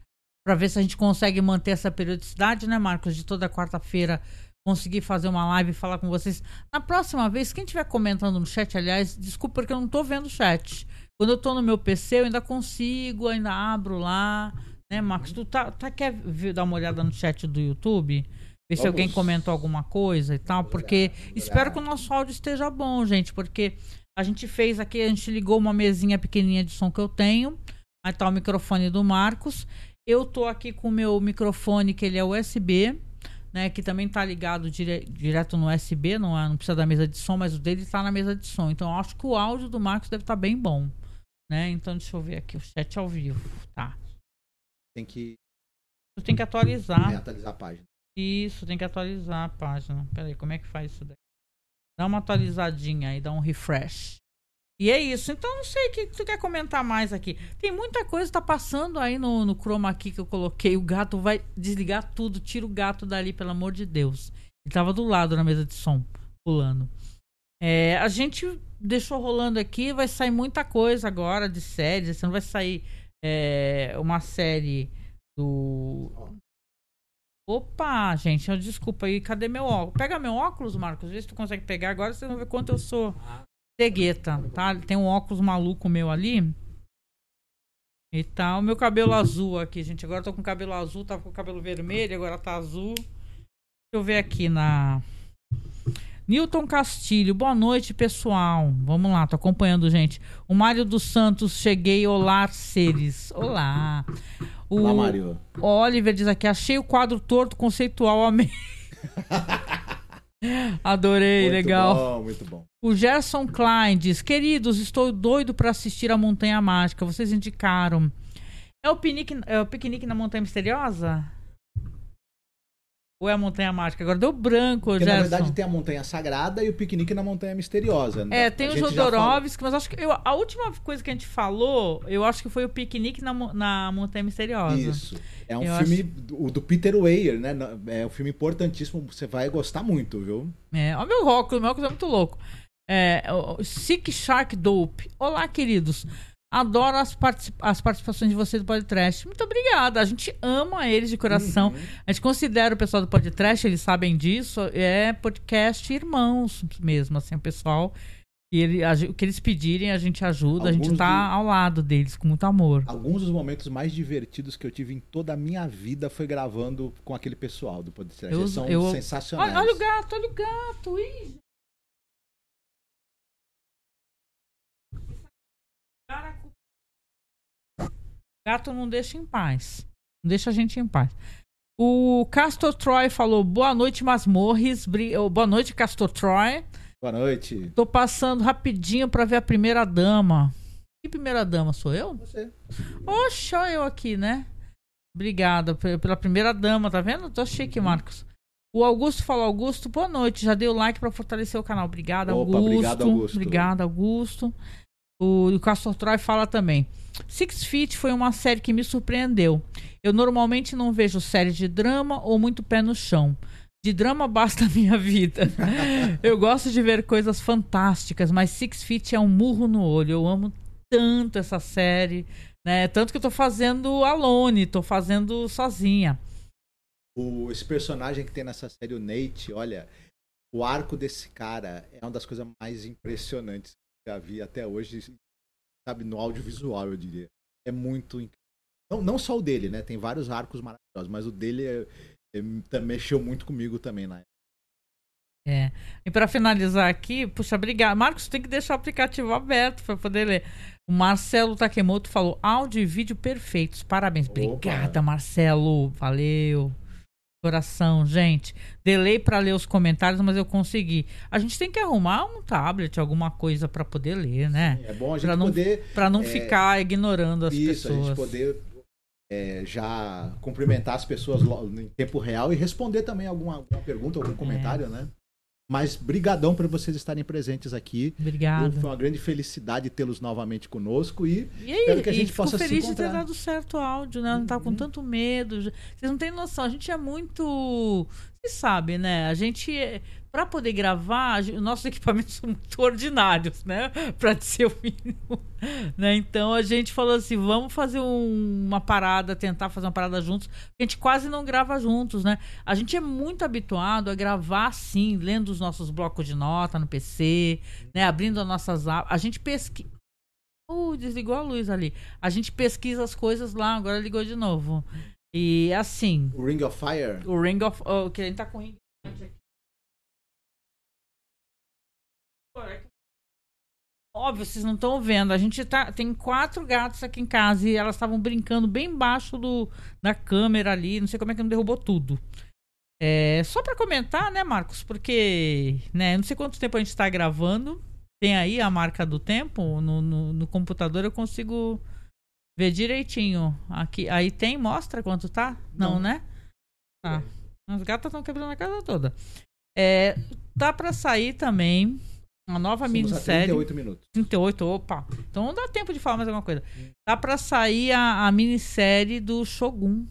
para ver se a gente consegue manter essa periodicidade, né, Marcos? De toda quarta-feira conseguir fazer uma live e falar com vocês. Na próxima vez, quem estiver comentando no chat, aliás, desculpa porque eu não tô vendo o chat. Quando eu tô no meu PC, eu ainda consigo, ainda abro lá. Né, Marcos? Tu tá, tá quer ver- dar uma olhada no chat do YouTube? Ver se Vamos. alguém comentou alguma coisa e tal, porque espero que o nosso áudio esteja bom, gente, porque a gente fez aqui, a gente ligou uma mesinha pequenininha de som que eu tenho. Aí tá o microfone do Marcos. Eu tô aqui com o meu microfone, que ele é USB, né? Que também tá ligado dire- direto no USB, não, é- não precisa da mesa de som, mas o dele tá na mesa de som. Então eu acho que o áudio do Marcos deve estar bem bom. Né? Então deixa eu ver aqui o chat ao vivo. Tá. Tem que Tu tem que atualizar. é, atualizar a página. Isso, tem que atualizar a página. Peraí, como é que faz isso daí? Dá uma atualizadinha aí, dá um refresh. E é isso. Então, não sei o que tu quer comentar mais aqui. Tem muita coisa que tá passando aí no, no chroma aqui que eu coloquei. O gato vai desligar tudo. Tira o gato dali, pelo amor de Deus. Ele tava do lado na mesa de som, pulando. É, a gente deixou rolando aqui. Vai sair muita coisa agora de séries. Você não vai sair é, uma série do. Opa, gente, desculpa aí, cadê meu óculos? Pega meu óculos, Marcos, vê se tu consegue pegar agora, vocês vão ver quanto eu sou cegueta, tá? Tem um óculos maluco meu ali. E tá o meu cabelo azul aqui, gente. Agora tô com cabelo azul, tava com cabelo vermelho, agora tá azul. Deixa eu ver aqui na. Newton Castilho, boa noite, pessoal. Vamos lá, tô acompanhando, gente. O Mário dos Santos, cheguei. Olá, seres. Olá. O Olá, Mário. Oliver diz aqui, achei o quadro torto conceitual, amei. Adorei, Muito legal. bom, muito bom. O Gerson Klein diz: Queridos, estou doido para assistir a Montanha Mágica. Vocês indicaram. É o, piquenique, é o piquenique na Montanha Misteriosa? Ou é a Montanha Mágica? Agora deu branco, Porque, Gerson. na verdade, tem a Montanha Sagrada e o piquenique na Montanha Misteriosa. né? É, tem A o. Jodorowsky, mas acho que eu- a última coisa que a gente falou, eu acho que foi o piquenique na, na Montanha Misteriosa. Isso. É um Eu filme do, do Peter Weir, né? É um filme importantíssimo. Você vai gostar muito, viu? É, ó, meu óculos, meu óculos é muito louco. É, o Sick Shark Dope. Olá, queridos. Adoro as, particip- as participações de vocês do podcast. Muito obrigada. A gente ama eles de coração. A gente considera o pessoal do podcast, eles sabem disso. É podcast irmãos mesmo, assim, o pessoal. E ele, a o que eles pedirem, a gente ajuda. a gente Alguns tá do- ao lado deles, com muito amor. Alguns dos momentos mais divertidos que eu tive em toda a minha vida foi gravando com aquele pessoal do podcast. Eu- Eles são eu- sensacionais. Olha, olha o gato, olha o gato. Ih. Gato não deixa em paz. Não deixa a gente em paz. O Castor Troy falou: boa noite, Masmorres. Bri- oh, Boa noite, Castor Troy. Boa noite. Tô passando rapidinho pra ver a primeira dama. Que primeira dama sou eu? Você. Oxa, eu aqui, né? Obrigada pe- pela primeira dama, tá vendo? Tô chique, Marcos. O Augusto falou, Augusto, boa noite. Já dei o like pra fortalecer o canal. Obrigada, Opa, Augusto. obrigado, Augusto. Obrigada, Augusto. O, o Castor Troy fala também. Six Feet foi uma série que me surpreendeu. Eu normalmente não vejo séries de drama ou muito pé no chão. De drama basta a minha vida. Eu gosto de ver coisas fantásticas, mas Six Feet é um murro no olho. Eu amo tanto essa série, né? Tanto que eu tô fazendo Alone, tô fazendo sozinha. O, esse personagem que tem nessa série, o Nate, olha, o arco desse cara é uma das coisas mais impressionantes que eu já vi até hoje, sabe, no audiovisual, eu diria. É muito incrível. Não, não só o dele, né? Tem vários arcos maravilhosos, mas o dele é, é, tá- mexeu muito comigo também, né? É. E pra finalizar aqui, puxa, obrigado. Marcos, tem que deixar o aplicativo aberto pra poder ler. O Marcelo Takemoto falou: áudio e vídeo perfeitos. Parabéns. Opa. Obrigada, Marcelo. Valeu. Coração, gente. Delay pra ler os comentários, mas eu consegui. A gente tem que arrumar um tablet, alguma coisa pra poder ler, né? É bom a gente Pra não, poder pra não é, ficar ignorando as isso, a pessoas. gente poder é, já cumprimentar as pessoas em tempo real e responder também alguma, alguma pergunta, algum comentário, né? Mas brigadão por vocês estarem presentes aqui. Obrigado. Foi uma grande felicidade tê-los novamente conosco e, E aí, espero que a gente possa se feliz de ter encontrar. Uhum. dado certo o áudio, né? Eu não tava com tanto medo. Vocês não têm noção, a gente é muito. Você sabe, né? A gente, pra poder gravar, nossos equipamentos são muito ordinários, né? Pra dizer o mínimo. Né? Então a gente falou assim: vamos fazer um- uma parada, tentar fazer uma parada juntos. A gente quase não grava juntos, né? A gente é muito habituado a gravar assim, lendo os nossos blocos de nota no PC, né? Abrindo as nossas abas. A gente pesquisa. Uh, desligou a luz ali. A gente pesquisa as coisas lá, agora ligou de novo. E assim, O Ring of Fire. o Ring of. Oh, que a gente tá com o Ring aqui. Óbvio, vocês não estão vendo. A gente tá. Tem quatro gatos aqui em casa e elas estavam brincando bem embaixo do, da câmera ali. Não sei como é que não derrubou tudo. É, só pra comentar, né, Marcos? Porque, né, não sei quanto tempo a gente tá gravando. Tem aí a marca do tempo no, no, no computador, eu consigo ver direitinho. Aqui, aí tem, mostra quanto tá? Não, Não. né? Tá. As gatas estão quebrando a casa toda. É, tá pra sair também uma nova minissérie. 38 minutos. 38, opa. Então não dá tempo de falar mais alguma coisa. Tá pra sair a, a minissérie do Shogun.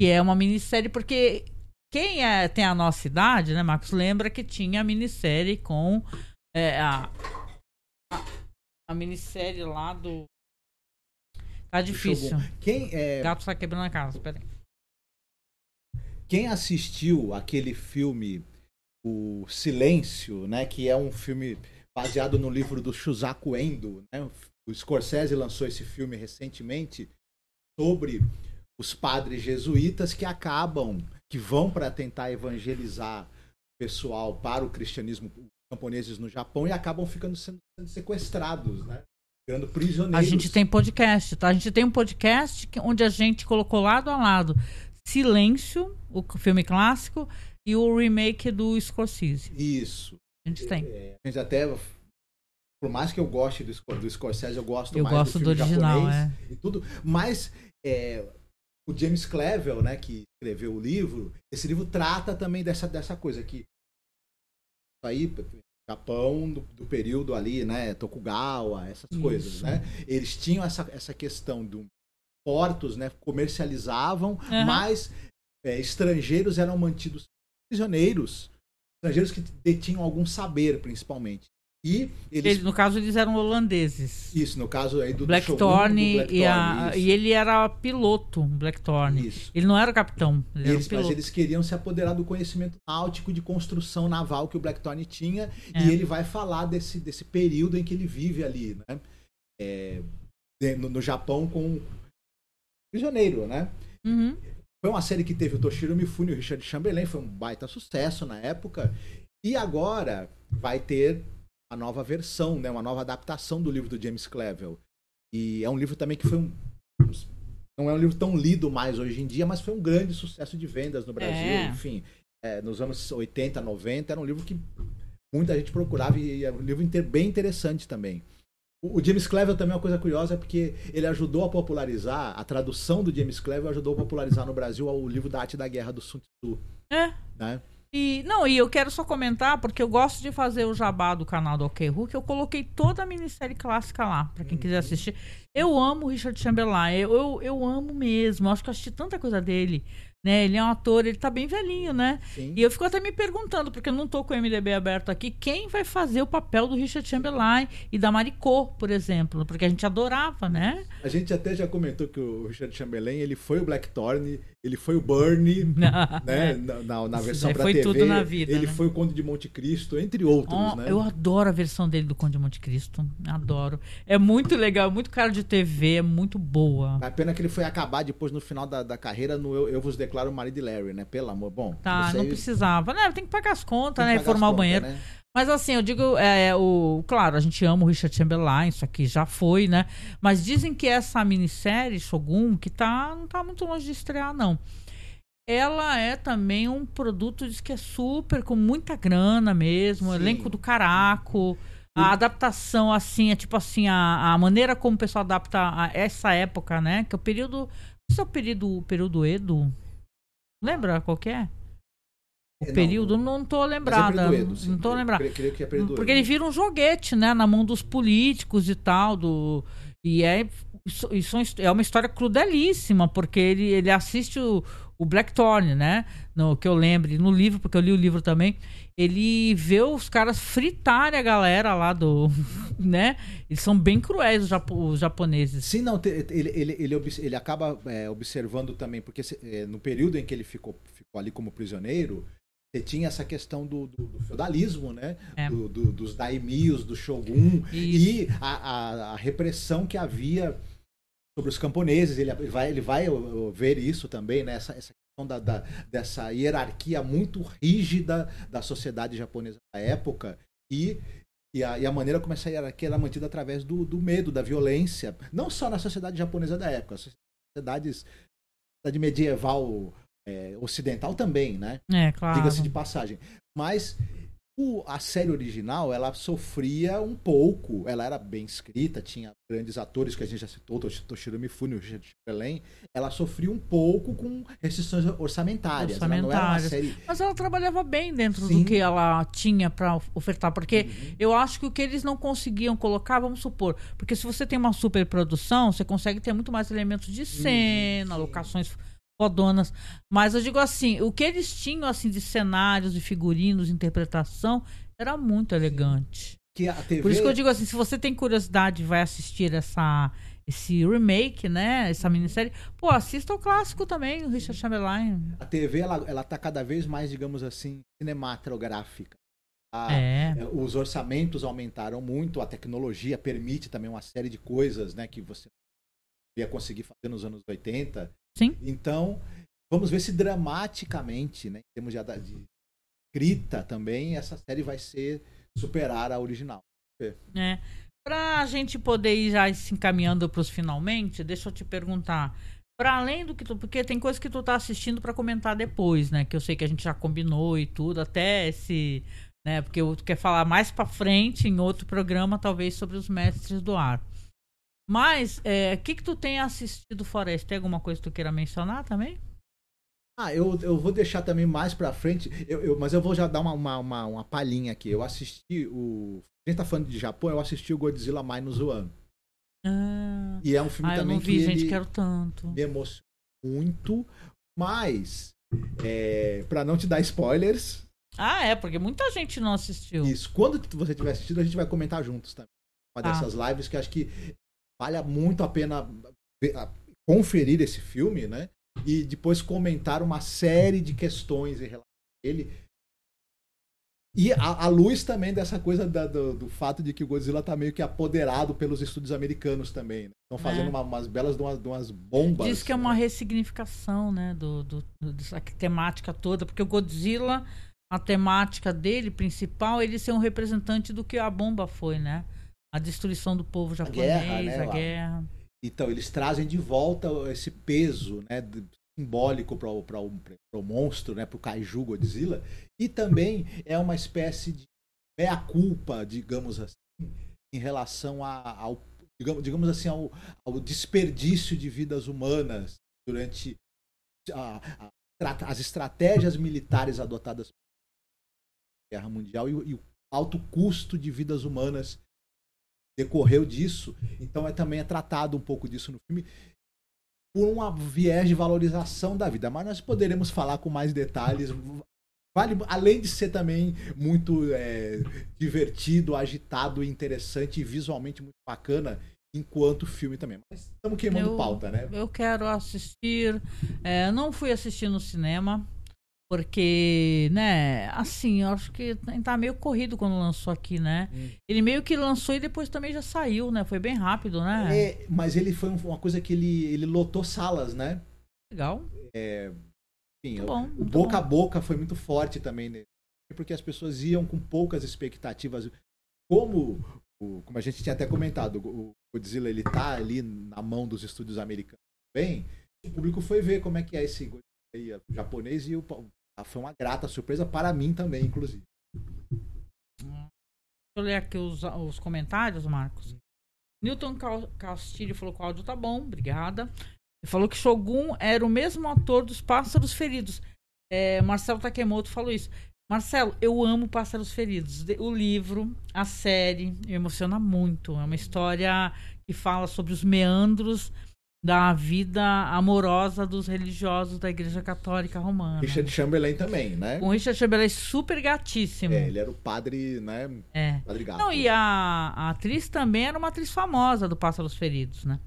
Que é uma minissérie, porque quem é, tem a nossa idade, né, Marcos, lembra que tinha a minissérie com é, a, a, a minissérie lá do. Tá difícil. Quem, é, Gato tá quebrando a casa, peraí. quem assistiu aquele filme O Silêncio, né, que é um filme baseado no livro do Shusaku Endo, né? O Scorsese lançou esse filme recentemente sobre os padres jesuítas que acabam, que vão para tentar evangelizar o pessoal para o cristianismo, os camponeses no Japão e acabam ficando sendo, sendo sequestrados, né? Virando A prisioneiros. gente tem podcast, tá? A gente tem um podcast onde a gente colocou lado a lado Silêncio, o filme clássico, e o remake do Scorsese. Isso. A gente tem. É, a gente até. Por mais que eu goste do, do Scorsese, eu gosto Eu mais gosto do do original, japonês é. e tudo. Mas é, o James Clevel, né, que escreveu o livro, esse livro trata também dessa, dessa coisa que aí, Japão do, do período ali, né, Tokugawa, essas coisas, Isso. né? Eles tinham essa, essa questão do portos, né, comercializavam, Aham. mas é, estrangeiros eram mantidos prisioneiros, estrangeiros que detinham algum saber, principalmente. E eles Ele- no caso, eles eram holandeses. isso, no caso aí do Blackthorne, do e, a- e ele era piloto, Blackthorne. isso. Ele não era capitão, ele era eles, um mas eles queriam se apoderar do conhecimento náutico de construção naval que o Blackthorne tinha É. e ele vai falar desse, desse período em que ele vive ali, né? É, no, no Japão com prisioneiro, né? Uhum. Foi uma série que teve o Toshiro Mifune e o Richard Chamberlain, foi um baita sucesso na época. E agora vai ter a nova versão, né, uma nova adaptação do livro do James Clevel. E é um livro também que foi um não é um livro tão lido mais hoje em dia, mas foi um grande sucesso de vendas no Brasil, É. enfim. é, nos anos 80, 90, era um livro que muita gente procurava e é um livro inter- bem interessante também. O o James Clevel também é uma coisa curiosa porque ele ajudou a popularizar, a tradução do James Clevel ajudou a popularizar no Brasil o livro da arte da guerra do Sun Tzu, É. né? E, não, e eu quero só comentar, porque eu gosto de fazer o jabá do canal do OK Hulk, eu coloquei toda a minissérie clássica lá, pra quem quiser assistir. Eu amo o Richard Chamberlain, eu, eu, eu amo mesmo, acho que eu assisti tanta coisa dele, né? Ele é um ator, ele tá bem velhinho, né? Sim. E eu fico até me perguntando, porque eu não tô com o MDB aberto aqui, quem vai fazer o papel do Richard Chamberlain e da Maricô, por exemplo, porque a gente adorava, né? A gente até já comentou que o Richard Chamberlain, ele foi o Blackthorne, ele foi o Bernie, né, na, na, na Isso versão foi TV. tudo na vida, ele né? foi o Conde de Monte Cristo, entre outros, Ó, né? Eu adoro a versão dele do Conde de Monte Cristo. Adoro. É muito legal, é muito cara de TV, é muito boa. A pena que ele foi acabar depois no final da, da carreira no eu, Eu Vos Declaro Marido de Larry, né? Pelo amor. Bom, Tá, não precisava. Né, tem que pagar as contas, né? Reformar o banheiro. né? Mas assim, eu digo, é, o, claro, a gente ama o Richard Chamberlain, isso aqui já foi, né? Mas dizem que essa minissérie, Shogun, que tá, não tá muito longe de estrear, não. Ela é também um produto, diz que é super, com muita grana mesmo, Sim. elenco do caraco. A adaptação, assim, é tipo assim, a, a maneira como o pessoal adapta a essa época, né? Que é o período. Isso é o período, o período Edo? Lembra qual que é? O É, não, período, não tô lembrada. Mas é período, sim. não tô lembrada. creio- que é período. Porque ele vira um joguete, né? Na mão dos políticos e tal. Do... E é, isso, isso é uma história crudelíssima, porque ele, ele assiste o, o Blackthorn, né? No, que eu lembre, no livro, porque eu li o livro também. Ele vê os caras fritarem a galera lá do. né? Eles são bem cruéis, os, japo- os japoneses. Sim, não, ele, ele, ele, ele acaba é, observando também, porque se- é, no período em que ele ficou, ficou ali como prisioneiro, você tinha essa questão do, do- do feudalismo, né? É. Do- do- dos daimios, do shogun, Isso. e a, a- a repressão que havia sobre os camponeses. Ele, vai, ele vai ver isso também, né? Essa, essa questão da, da- dessa hierarquia muito rígida da sociedade japonesa da época e e a, e a maneira como essa hierarquia era mantida através do, do medo, da violência, não só na sociedade japonesa da época, sociedades sociedade medieval é, ocidental também, né? É, claro. Diga-se de passagem. Mas o- a série original, ela sofria um pouco, ela era bem escrita, tinha grandes atores que a gente já citou, Tosh- Toshiro Mifune, o Richard Chamberlain, ela sofria um pouco com restrições orçamentárias. Ela Orçamentárias. série Mas ela trabalhava bem dentro Sim. do que ela tinha pra ofertar, porque Uhum. eu acho que o que eles não conseguiam colocar, vamos supor, porque se você tem uma superprodução, você consegue ter muito mais elementos de cena, sim. locações fodonas, mas eu digo assim, o que eles tinham assim de cenários, de figurinos, de interpretação, era muito elegante. TV Por isso que eu digo assim, se você tem curiosidade e vai assistir essa esse remake, né, essa minissérie, pô, assista o clássico também, o Richard Chamberlain. a TV ela, ela tá cada vez mais, digamos assim, cinematográfica. A- É. é, Os orçamentos aumentaram muito, a tecnologia permite também uma série de coisas né, que você ia conseguir fazer nos anos 80. Sim. Então, vamos ver se dramaticamente, né, em termos de, de escrita também, essa série vai ser superar a original. É. Pra gente poder ir já se encaminhando pros finalmente, deixa eu te perguntar. Pra além do que tu. Porque tem coisa que tu tá assistindo pra comentar depois, né? Que eu sei que a gente já combinou e tudo, até esse. Né? Porque tu quer falar mais pra frente em outro programa, talvez, sobre os mestres do ar. Mas, o que, que tu tem assistido fora isso? Tem alguma coisa que tu queira mencionar também? Ah, eu, eu vou deixar também mais pra frente, eu, eu- mas eu vou já dar uma, uma, uma, uma palhinha aqui. Eu assisti o. A gente tá falando de Japão, eu assisti o Godzilla Minus One. Ah, E é um filme ah, eu também não vi, que gente, quero tanto. me emocionou muito, mas é, para não te dar spoilers, Ah, é, porque muita gente não assistiu. isso, quando você tiver assistido, a gente vai comentar juntos também. Uma Tá. dessas lives que acho que vale muito a pena conferir esse filme, né? E depois comentar uma série de questões em relação a ele. E a, a luz também dessa coisa da- do, do fato de que o Godzilla tá meio que apoderado pelos estúdios americanos também. Estão fazendo É. uma- umas belas de umas, de umas bombas. Diz que é uma né? ressignificação, né, do, do- dessa temática toda, porque o Godzilla, a temática dele principal, ele ser um representante do que a bomba foi, né? A destruição do povo japonês, guerra, né, a guerra. Então, eles trazem de volta esse peso né, simbólico para o, monstro, né, para o kaiju Godzilla. E também é uma espécie de meia-culpa, digamos assim, em relação a- ao, digamos, digamos assim, ao, ao desperdício de vidas humanas durante a- a- as estratégias militares adotadas pela Guerra Mundial e, e o alto custo de vidas humanas decorreu disso. Então é também é tratado um pouco disso no filme por um viés de valorização da vida. Mas nós poderemos falar com mais detalhes. Vale, além de ser também muito é, divertido, agitado, interessante e visualmente muito bacana, enquanto filme também. Mas estamos queimando Eu- pauta, né? Eu quero assistir. é, não fui assistir no cinema, porque, né, assim, eu acho que tá meio corrido quando lançou aqui, né? Hum. Ele meio que lançou e depois também já saiu, né? Foi bem rápido, né? É, mas ele foi um- uma coisa que ele, ele lotou salas, né? Legal. Enfim, Muito o- bom, o boca bom. a boca foi muito forte também, né? porque as pessoas iam com poucas expectativas. Como, o- como a gente tinha até comentado, o Godzilla ele tá ali na mão dos estúdios americanos bem, o público foi ver como é que é esse Godzilla é, japonês e o, foi uma grata surpresa para mim também, inclusive. Deixa eu ler aqui os, os comentários, Marcos. Newton Castilho falou que o áudio tá bom, obrigada. Ele falou que Shogun era o mesmo ator dos Pássaros Feridos. É, Marcelo Takemoto falou isso. Marcelo, eu amo Pássaros Feridos. O livro, a série, me emociona muito. É uma história que fala sobre os meandros da vida amorosa dos religiosos da Igreja Católica Romana. Richard Chamberlain também, né? Com Richard Chamberlain super gatíssimo. É, ele era o padre, né? É. Padre gato. Não, e a, a atriz também era uma atriz famosa do Pássaros Feridos, né?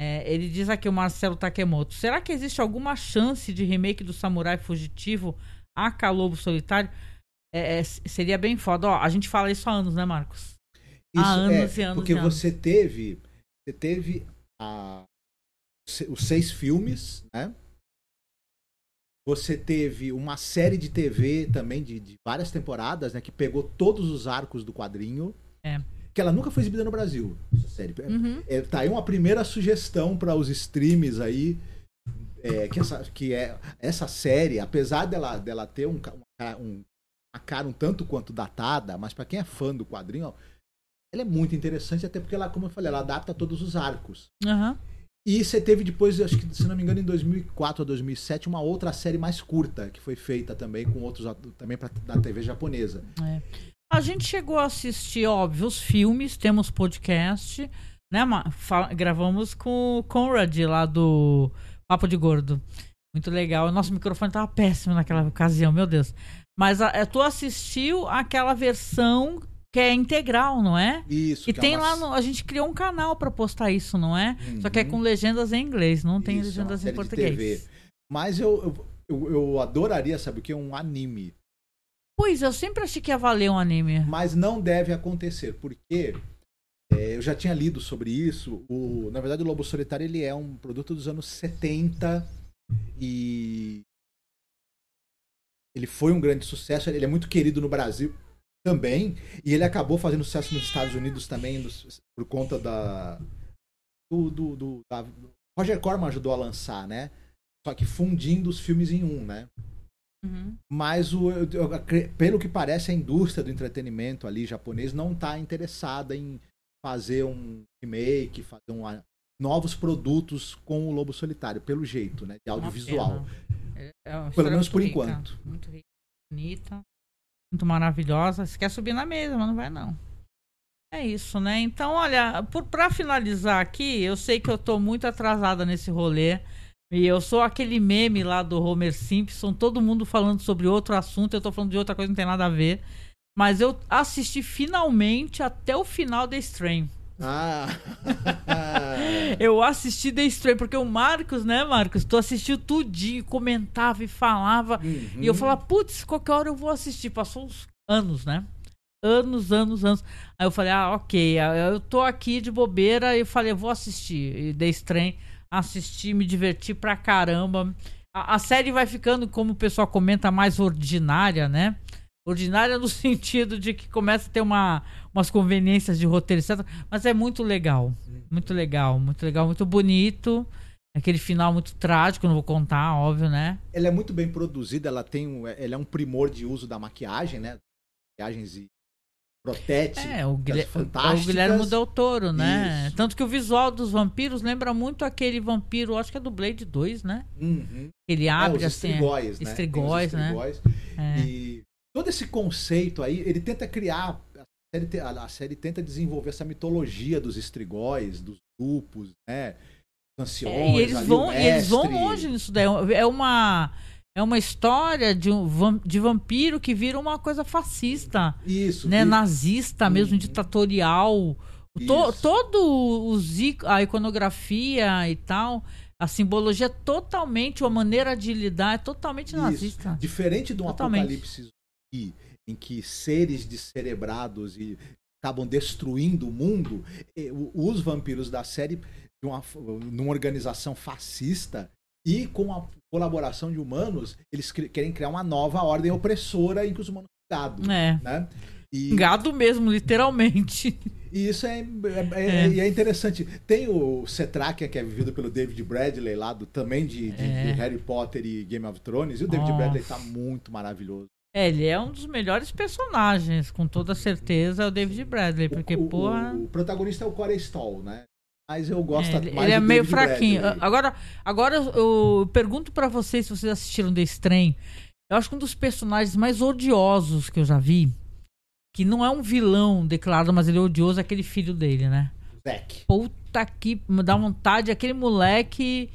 É, ele diz aqui o Marcelo Takemoto. Será que existe alguma chance de remake do Samurai Fugitivo a Calobo Solitário? É, é, seria bem foda. Ó, a gente fala isso há anos, né, Marcos? há Isso, anos é, e anos Porque e anos. você teve. Você teve a- os seis filmes, né? Você teve uma série de TV também de, de várias temporadas, né? Que pegou todos os arcos do quadrinho. É. Que ela nunca foi exibida no Brasil. Essa série. Uhum. É, tá aí uma primeira sugestão para os streams aí. é, que, essa, que é essa série, apesar dela, dela ter um, ca- uma cara- um- uma cara um tanto quanto datada, mas para quem é fã do quadrinho, ó, ela é muito interessante, até porque ela, como eu falei, ela adapta todos os arcos. Aham. E você teve depois, acho que se não me engano, em 2004 ou 2007, uma outra série mais curta que foi feita também com outros também da TV japonesa. É. A gente chegou a assistir, óbvio, os filmes, temos podcast, né? Gravamos com o Conrad lá do Papo de Gordo. Muito legal. Nosso microfone tava péssimo naquela ocasião, meu Deus. Mas a, é, tu assistiu aquela versão que é integral, não é? Isso. E é tem uma- lá no. A gente criou um canal pra postar isso, não é? Só que é Uhum. com legendas em inglês, não tem Isso, é legendas em série de português. Mas eu, eu, eu, adoraria, sabe o que? Um anime. Pois, eu sempre achei que ia valer um anime. Mas não deve acontecer, porque é, eu já tinha lido sobre isso. O, na verdade, o Lobo Solitário ele é um produto dos anos 70 e ele foi um grande sucesso. Ele é muito querido no Brasil também e ele acabou fazendo sucesso nos Estados Unidos também por conta da do, do, do da- Roger Corman ajudou a lançar, né? Só que fundindo os filmes em um, né? Uhum. Mas o, eu- eu pelo que parece, a indústria do entretenimento ali japonês não está interessada em fazer um remake, fazer um, novos produtos com o Lobo Solitário, pelo jeito, né? De Uma audiovisual. É- é Pelo menos por rica, enquanto. Muito rica, bonita, muito maravilhosa. Você quer subir na mesa, mas não vai não. É isso, né? Então, olha, por, pra finalizar aqui, eu sei que eu tô muito atrasada nesse rolê. E eu sou aquele meme lá do Homer Simpson, todo mundo falando sobre outro assunto, eu tô falando de outra coisa não tem nada a ver. Mas eu assisti finalmente até o final da Stream. Ah! Eu assisti The Stray, porque o Marcos, né, Marcos? Tu assistiu tudinho, comentava e falava. Uhum. E eu falava, putz, qualquer hora eu vou assistir. Passou uns anos, né? Anos, anos, anos. Aí eu falei, ah, ok, eu tô aqui de bobeira. E eu falei, eu vou assistir. E The Stray, assisti, me diverti pra caramba. A, a série vai ficando, como o pessoal comenta, mais ordinária, né? Ordinária no sentido de que começa a ter uma, umas conveniências de roteiro, etc. Mas é muito legal. Muito legal, muito legal, muito bonito. Aquele final muito trágico, não vou contar, óbvio, né? Ela é muito bem produzida, ela tem um, ela é um primor de uso da maquiagem, né? Maquiagens e protete. É, o, Guilher- o. Guilherme Del Toro, né? Isso. Tanto que o visual dos vampiros lembra muito aquele vampiro, acho que é do Blade 2, né? Uhum. Ele É, abre os assim. estrigóis, né? estrigóis, né? estrigóis. É. E todo esse conceito aí, ele tenta criar. A série, a- série tenta desenvolver essa mitologia dos estrigóis, dos grupos, né? Anciões, É, e eles vão, o e eles vão longe nisso daí. É uma é uma história de um de vampiro que vira uma coisa fascista, Isso. né? e- Nazista mesmo, Uhum. ditatorial. To- Isso. todo ic- a iconografia e tal, a simbologia é totalmente, a maneira de lidar é totalmente Isso. nazista. Diferente de um Totalmente. apocalipse zumbi, em que seres descerebrados e acabam destruindo o mundo, os vampiros da série, de uma, numa organização fascista e com a colaboração de humanos, eles querem criar uma nova ordem opressora em que os humanos são gado, É. né? E, Gado mesmo, literalmente. e isso é, é, é- É. é interessante. Tem o Cetrakia, que é vivido pelo David Bradley, lá do, também de, de- É. de Harry Potter e Game of Thrones, e o David Nossa. Bradley tá muito maravilhoso. É, ele é um dos melhores personagens, com toda certeza, é o David Bradley, porque, o, porra. o protagonista é o Corey Stoll, né? Mas eu gosto É, ele, mais ele é meio David fraquinho. Bradley. Agora, agora eu pergunto pra vocês se vocês assistiram The Strain. Eu acho que um dos personagens mais odiosos que eu já vi, que não é um vilão declarado, mas ele é odioso, é aquele filho dele, né? Zack. Puta que dá vontade, aquele moleque.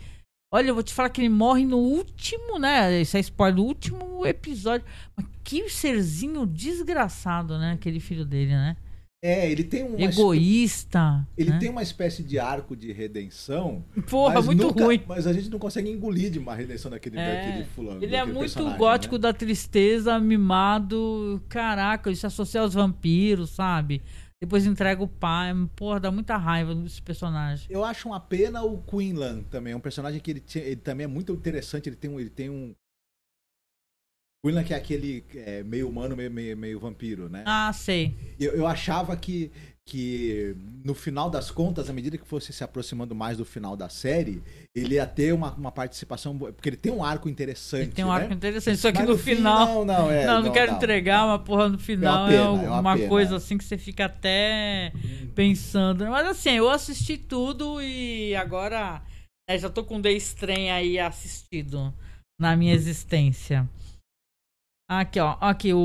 Olha, eu vou te falar que ele morre no último, né? Isso é spoiler, no último episódio. Mas que serzinho desgraçado, né? Aquele filho dele, né? É, ele tem um. Egoísta. Ele né? tem uma espécie de arco de redenção. Porra, muito nunca- ruim. Mas a gente não consegue engolir de uma redenção daquele, É, daquele fulano. Ele é muito gótico né? da tristeza, mimado. Caraca, ele se associa aos vampiros, sabe? Depois entrega o pai. Porra, dá muita raiva desse personagem. Eu acho uma pena o Quinlan também. É um personagem que ele, tinha- ele também é muito interessante. Ele tem um. Ele tem um... Quinlan que é aquele é, meio humano, meio, meio, meio vampiro, né? Ah, sei. Eu, eu achava que, que no final das contas, à medida que fosse se aproximando mais do final da série, ele ia ter uma, uma participação. boa, Porque ele tem um arco interessante. Ele tem um né? arco interessante. Só que no, fim, final. Não, não, é. não, não, quero dá. entregar, mas porra, no final pena, é, é uma uma pena. coisa assim que você fica até pensando. Mas assim, eu assisti tudo e agora é, já tô com The Strain aí assistido na minha existência. Aqui, ó. Aqui, o,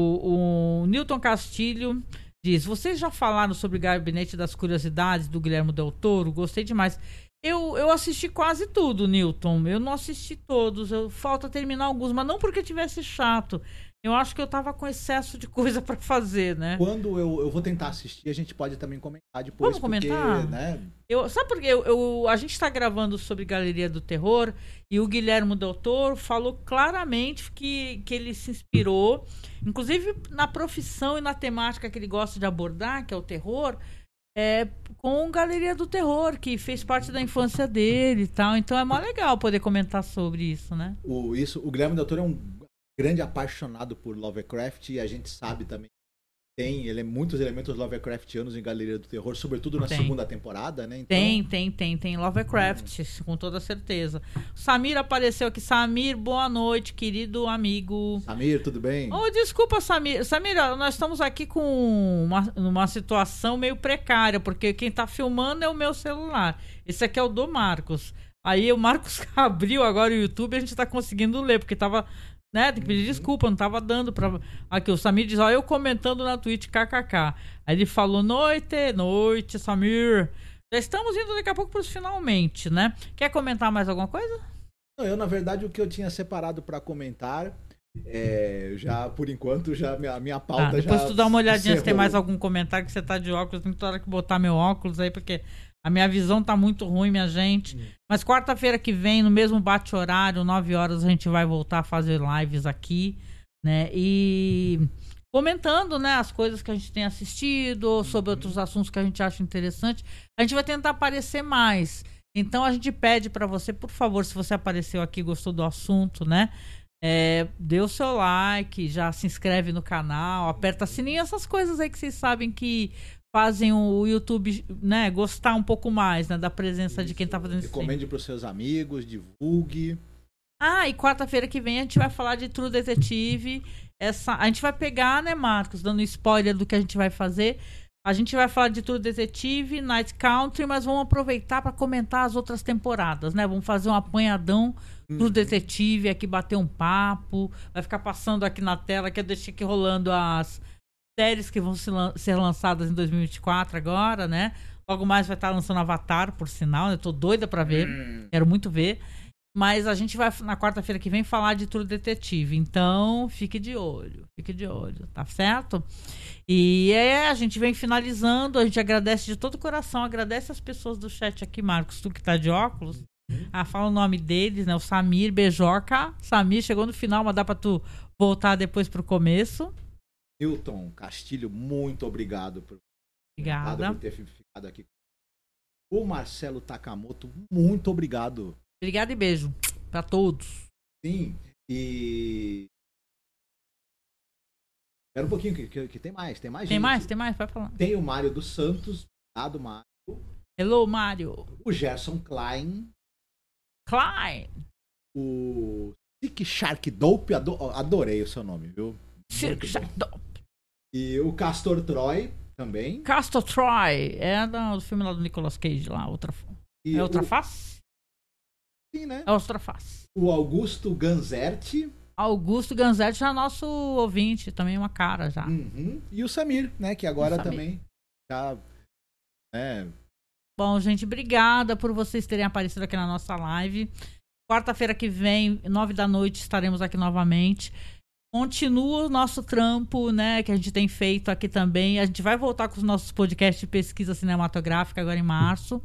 o Newton Castilho diz: Vocês já falaram sobre o Gabinete das Curiosidades do Guilherme Del Toro? Gostei demais. Eu, eu assisti quase tudo, Newton. Eu não assisti todos. Eu, falta terminar alguns, mas não porque tivesse chato. Eu acho que eu tava com excesso de coisa pra fazer, né? Quando eu, eu vou tentar assistir, a gente pode também comentar depois. Vamos comentar? Porque, né, Eu, sabe por quê? Eu, eu- a gente tá gravando sobre Galeria do Terror e o Guilherme Doutor falou claramente que, que ele se inspirou, inclusive na profissão e na temática que ele gosta de abordar, que é o terror, é, com Galeria do Terror, que fez parte da infância dele e tal. Então é mó legal poder comentar sobre isso, né? o, isso, o Guilherme Del Toro é um grande apaixonado por Lovecraft e a gente sabe também. Tem, ele é muitos elementos Lovecraftianos em Galeria do Terror, sobretudo na Tem. segunda temporada, né? Então, Tem, tem, tem, tem Lovecraft, com toda certeza. Samir apareceu aqui. Samir, boa noite, querido amigo. Samir, tudo bem? Oh, desculpa, Samir. Samir, nós estamos aqui com uma, uma situação meio precária, porque quem tá filmando é o meu celular. Esse aqui é o do Marcos. Aí o Marcos abriu agora o YouTube e a gente tá conseguindo ler, porque tava. Né, tem que pedir desculpa, não tava dando pra. Aqui, o Samir diz, ó, eu comentando na Twitch, kkk. Aí ele falou, noite, noite, Samir. Já estamos indo daqui a pouco pros finalmente, né? Quer comentar mais alguma coisa? Não, eu, na verdade, o que eu tinha separado para comentar, é, já, por enquanto, já minha, minha pauta Ah, depois já tu dá uma olhadinha se tem mais algum comentário que você tá de óculos. Tem que hora que botar meu óculos aí, porque a minha visão tá muito ruim, minha gente. Mas quarta-feira que vem, no mesmo bate-horário, 9 horas, a gente vai voltar a fazer lives aqui, né? E comentando, né, as coisas que a gente tem assistido, sobre outros assuntos que a gente acha interessante. A gente vai tentar aparecer mais. Então a gente pede pra você, por favor, se você apareceu aqui gostou do assunto, né? É, dê o seu like, já se inscreve no canal, aperta sininho, essas coisas aí que vocês sabem que fazem o YouTube, né, gostar um pouco mais, né, da presença de quem tá fazendo stream. Recomende para os seus amigos, divulgue. Ah, e quarta-feira que vem a gente vai falar de True Detective. Essa, a gente vai pegar, né, Marcos, dando spoiler do que a gente vai fazer. A gente vai falar de True Detective, Night Country, mas vamos aproveitar para comentar as outras temporadas, né? Vamos fazer um apanhadão do Detetive aqui, bater um papo. Vai ficar passando aqui na tela, que eu deixei aqui rolando as séries que vão ser lançadas em 2024 agora, né? Logo mais vai estar lançando Avatar, por sinal. Eu tô doida pra ver. Quero muito ver. Mas a gente vai, na quarta-feira que vem, falar de True Detetive. Então, fique de olho. Fique de olho, tá certo? E é, a gente vem finalizando. A gente agradece de todo o coração. Agradece as pessoas do chat aqui, Marcos. Tu que tá de óculos. Ah, fala o nome deles, né? O Samir Beijoca. Samir chegou no final, mas dá pra tu voltar depois pro começo. Newton Castilho, muito obrigado por, Obrigada. por ter ficado aqui. O Marcelo Takamoto, muito obrigado. Obrigada e beijo pra todos. Sim, e. Espera um pouquinho, que, que- que tem mais, tem mais Tem gente. mais? Tem mais? Vai falar. Tem o Mário dos Santos, obrigado, Mário. Hello, Mário. O Gerson Klein, Klein. o Sick Shark Dope, ado- adorei o seu nome, viu? Cirque Muito bom. E o Castor Troy também. Castor Troy. É do, filme lá do Nicolas Cage, lá, outra. E É outra o- face? Sim, né? É outra face. O Augusto Ganzerti Augusto Ganzetti já é nosso ouvinte, também uma cara já. uhum, e o Samir, né? Que agora também já. né, Bom, gente, obrigada por vocês terem aparecido aqui na nossa live. Quarta-feira que vem, nove da noite, estaremos aqui novamente. Continua o nosso trampo, né, que a gente tem feito aqui também. A gente vai voltar com os nossos podcasts de pesquisa cinematográfica agora em março.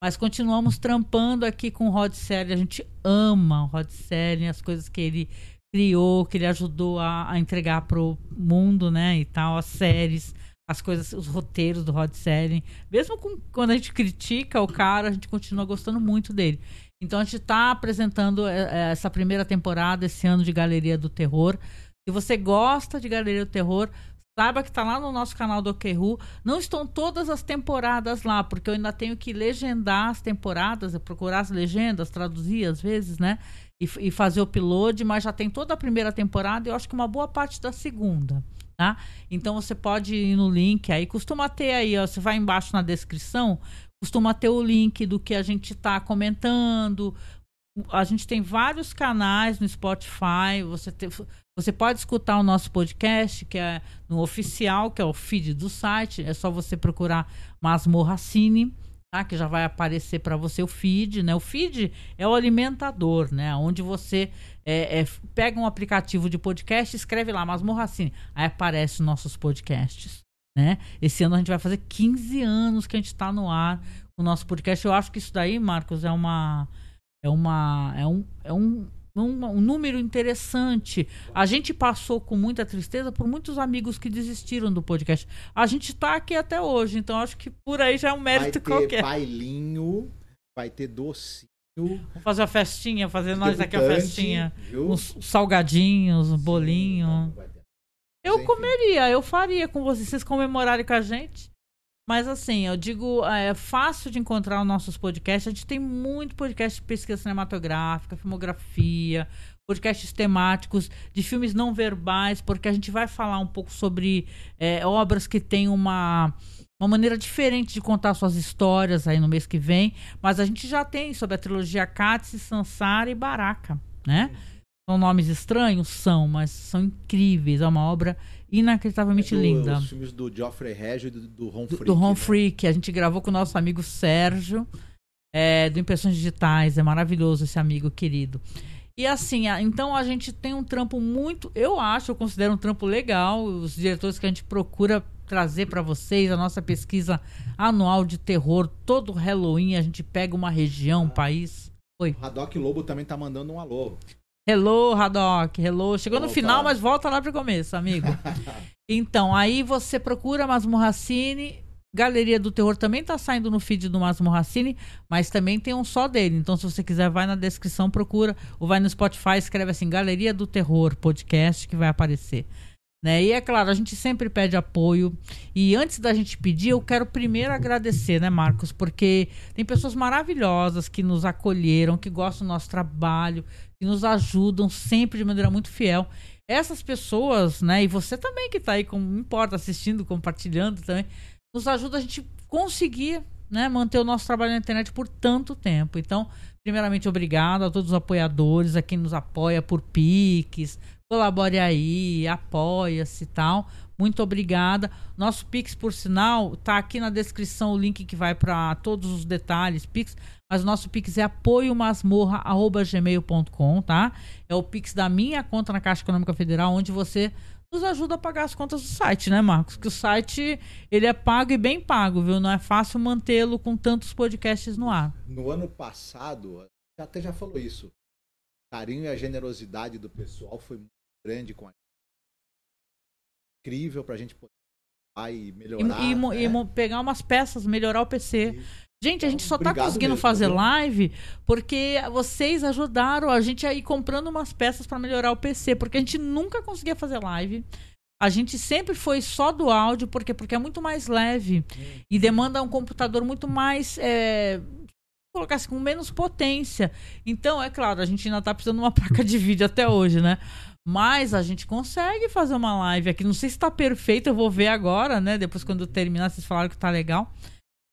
Mas continuamos trampando aqui com o Rod Serling. A gente ama o Rod Serling, as coisas que ele criou, que ele ajudou a, a entregar pro mundo, né, e tal, as séries, as coisas, os roteiros do Rod Serling. Mesmo com- quando a gente critica o cara, a gente continua gostando muito dele. Então a gente está apresentando é, é, essa primeira temporada esse ano de Galeria do Terror. Se você gosta de Galeria do Terror, saiba que está lá no nosso canal do Okerru. Não estão todas as temporadas lá, porque eu ainda tenho que legendar as temporadas, procurar as legendas, traduzir às vezes, né? E, e fazer o upload, mas já tem toda a primeira temporada e eu acho que uma boa parte da segunda. Tá? Então você pode ir no link aí, costuma ter aí, ó, você vai embaixo na descrição, costuma ter o link do que a gente está comentando. A gente tem vários canais no Spotify. Você, te- você pode escutar o nosso podcast, que é no oficial, que é o feed do site. É só você procurar Masmorra Cine, tá? Que já vai aparecer para você o feed, né? O feed é o alimentador, né? Onde você é, é, pega um aplicativo de podcast, escreve lá Masmorra Cine, aí aparecem nossos podcasts, né? Esse ano a gente vai fazer 15 anos que a gente está no ar com o nosso podcast. Eu acho que isso daí, Marcos, é uma é uma é um é um um, um número interessante. A gente passou com muita tristeza por muitos amigos que desistiram do podcast. A gente tá aqui até hoje, então acho que por aí já é um vai mérito ter qualquer. bailinho, vai ter docinho. Vamos fazer uma festinha, fazer nós aqui debutante, festinha. viu? Uns salgadinhos, um bolinho. Vai ter. Eu Enfim. comeria, eu faria com vocês, vocês comemorarem com a gente. Mas assim, eu digo, é fácil de encontrar os nossos podcasts. A gente tem muito podcast de pesquisa cinematográfica, filmografia, podcasts temáticos de filmes não verbais, porque a gente vai falar um pouco sobre é, obras que têm uma, uma maneira diferente de contar suas histórias aí no mês que vem. Mas a gente já tem sobre a trilogia Katsi, Sansara e Baraka, né? São nomes estranhos? São, mas são incríveis. É uma obra inacreditavelmente Do- linda. Os filmes do Geoffrey Reggio e do, do Ron Do, Frick, do Ron né? Que a gente gravou com o nosso amigo Sérgio, é, do Impressões Digitais. É maravilhoso esse amigo querido. E assim, então a gente tem um trampo muito. Eu acho, eu considero um trampo legal. Os diretores que a gente procura trazer para vocês, a nossa pesquisa anual de terror. Todo Halloween a gente pega uma região, um país. Oi. O Haddock Lobo também tá mandando um alô. Hello, Haddock, hello. Chegou no final, mas volta lá pro começo, amigo. então, aí você procura Masmorracine. Galeria do Terror também tá saindo no feed do Masmorracine, mas também tem um só dele. Então, se você quiser, vai na descrição, procura, ou vai no Spotify, escreve assim, Galeria do Terror Podcast, que vai aparecer. Né? E é claro, a gente sempre pede apoio. E antes da gente pedir, eu quero primeiro agradecer, né, Marcos? Porque tem pessoas maravilhosas que nos acolheram, que gostam do nosso trabalho, que nos ajudam sempre de maneira muito fiel. Essas pessoas, né, e você também que tá aí, como importa, assistindo, compartilhando também, nos ajuda a gente conseguir, né, manter o nosso trabalho na internet por tanto tempo. Então, primeiramente, obrigado a todos os apoiadores, a quem nos apoia por Pix, colabore aí, apoia-se e tal. Muito obrigada. Nosso Pix, por sinal, tá aqui na descrição o link que vai para todos os detalhes, Pix. Mas nosso Pix é apoiomasmorra.gmail.com, tá? É o Pix da minha conta na Caixa Econômica Federal, onde você nos ajuda a pagar as contas do site, né, Marcos? Que o site, ele é pago e bem pago, viu? Não é fácil mantê-lo com tantos podcasts no ar. No ano passado, até já falou isso. O carinho e a generosidade do pessoal foi muito grande com a incrível pra gente poder ir e E, melhorar. e mo- né? e pegar umas peças, melhorar o PC. Gente, a gente só tá Obrigado conseguindo mesmo, fazer viu? live porque vocês ajudaram a gente a ir comprando umas peças para melhorar o PC, porque a gente nunca conseguia fazer live. A gente sempre foi só do áudio, porque porque é muito mais leve e demanda um computador muito mais é, assim, com menos potência. Então, é claro, a gente ainda tá precisando de uma placa de vídeo até hoje, né? Mas a gente consegue fazer uma live aqui. Não sei se tá perfeito, eu vou ver agora, né? Depois, quando terminar, vocês falaram que tá legal.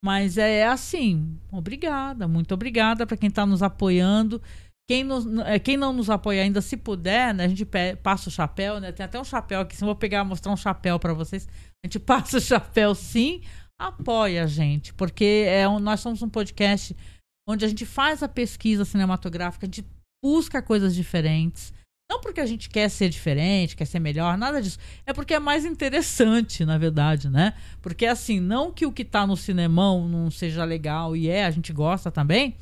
Mas é assim, obrigada, muito obrigada para quem está nos apoiando. Quem, nos, é, quem não nos apoia ainda, se puder, né, a gente passa o chapéu, né? Tem até um chapéu aqui, se eu vou pegar mostrar um chapéu para vocês, a gente passa o chapéu sim, apoia a gente, porque é um, nós somos um podcast onde a gente faz a pesquisa cinematográfica, a gente busca coisas diferentes. Não porque a gente quer ser diferente, quer ser melhor, nada disso. É porque é mais interessante, na verdade, né? Porque assim, não que o que tá no cinemão não seja legal e é, a gente gosta também,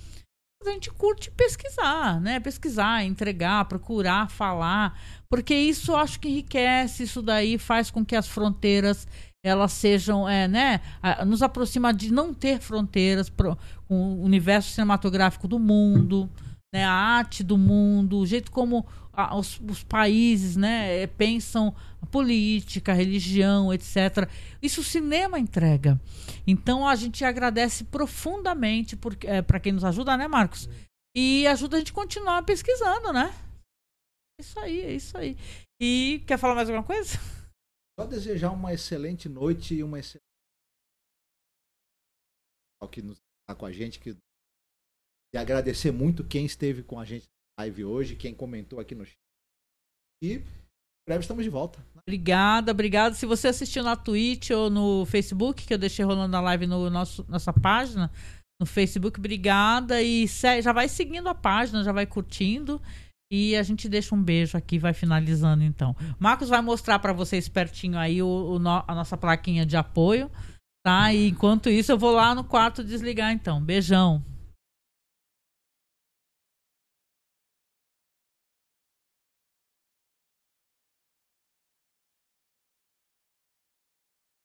mas a gente curte pesquisar, né? Pesquisar, entregar, procurar, falar, porque isso acho que enriquece, isso daí faz com que as fronteiras elas sejam, é, né, nos aproxima de não ter fronteiras pro, com o universo cinematográfico do mundo, né, a arte do mundo, o jeito como a, os, os, países né, é, pensam a política, a religião, etc. Isso o cinema entrega. Então a gente agradece profundamente é, para quem nos ajuda, né, Marcos? E ajuda a gente a continuar pesquisando, né? É isso aí, é isso aí. E quer falar mais alguma coisa? Só desejar uma excelente noite e uma excelente. que nos está com a gente, que e agradecer muito quem esteve com a gente na live hoje, quem comentou aqui no chat. E breve estamos de volta. Obrigada, obrigada. Se você assistiu na Twitch ou no Facebook, que eu deixei rolando a live no nosso nossa página no Facebook, obrigada e já vai seguindo a página, já vai curtindo. E a gente deixa um beijo aqui, vai finalizando então. Marcos vai mostrar para vocês pertinho aí o, o no, a nossa plaquinha de apoio, tá? E enquanto isso eu vou lá no quarto desligar então. Beijão.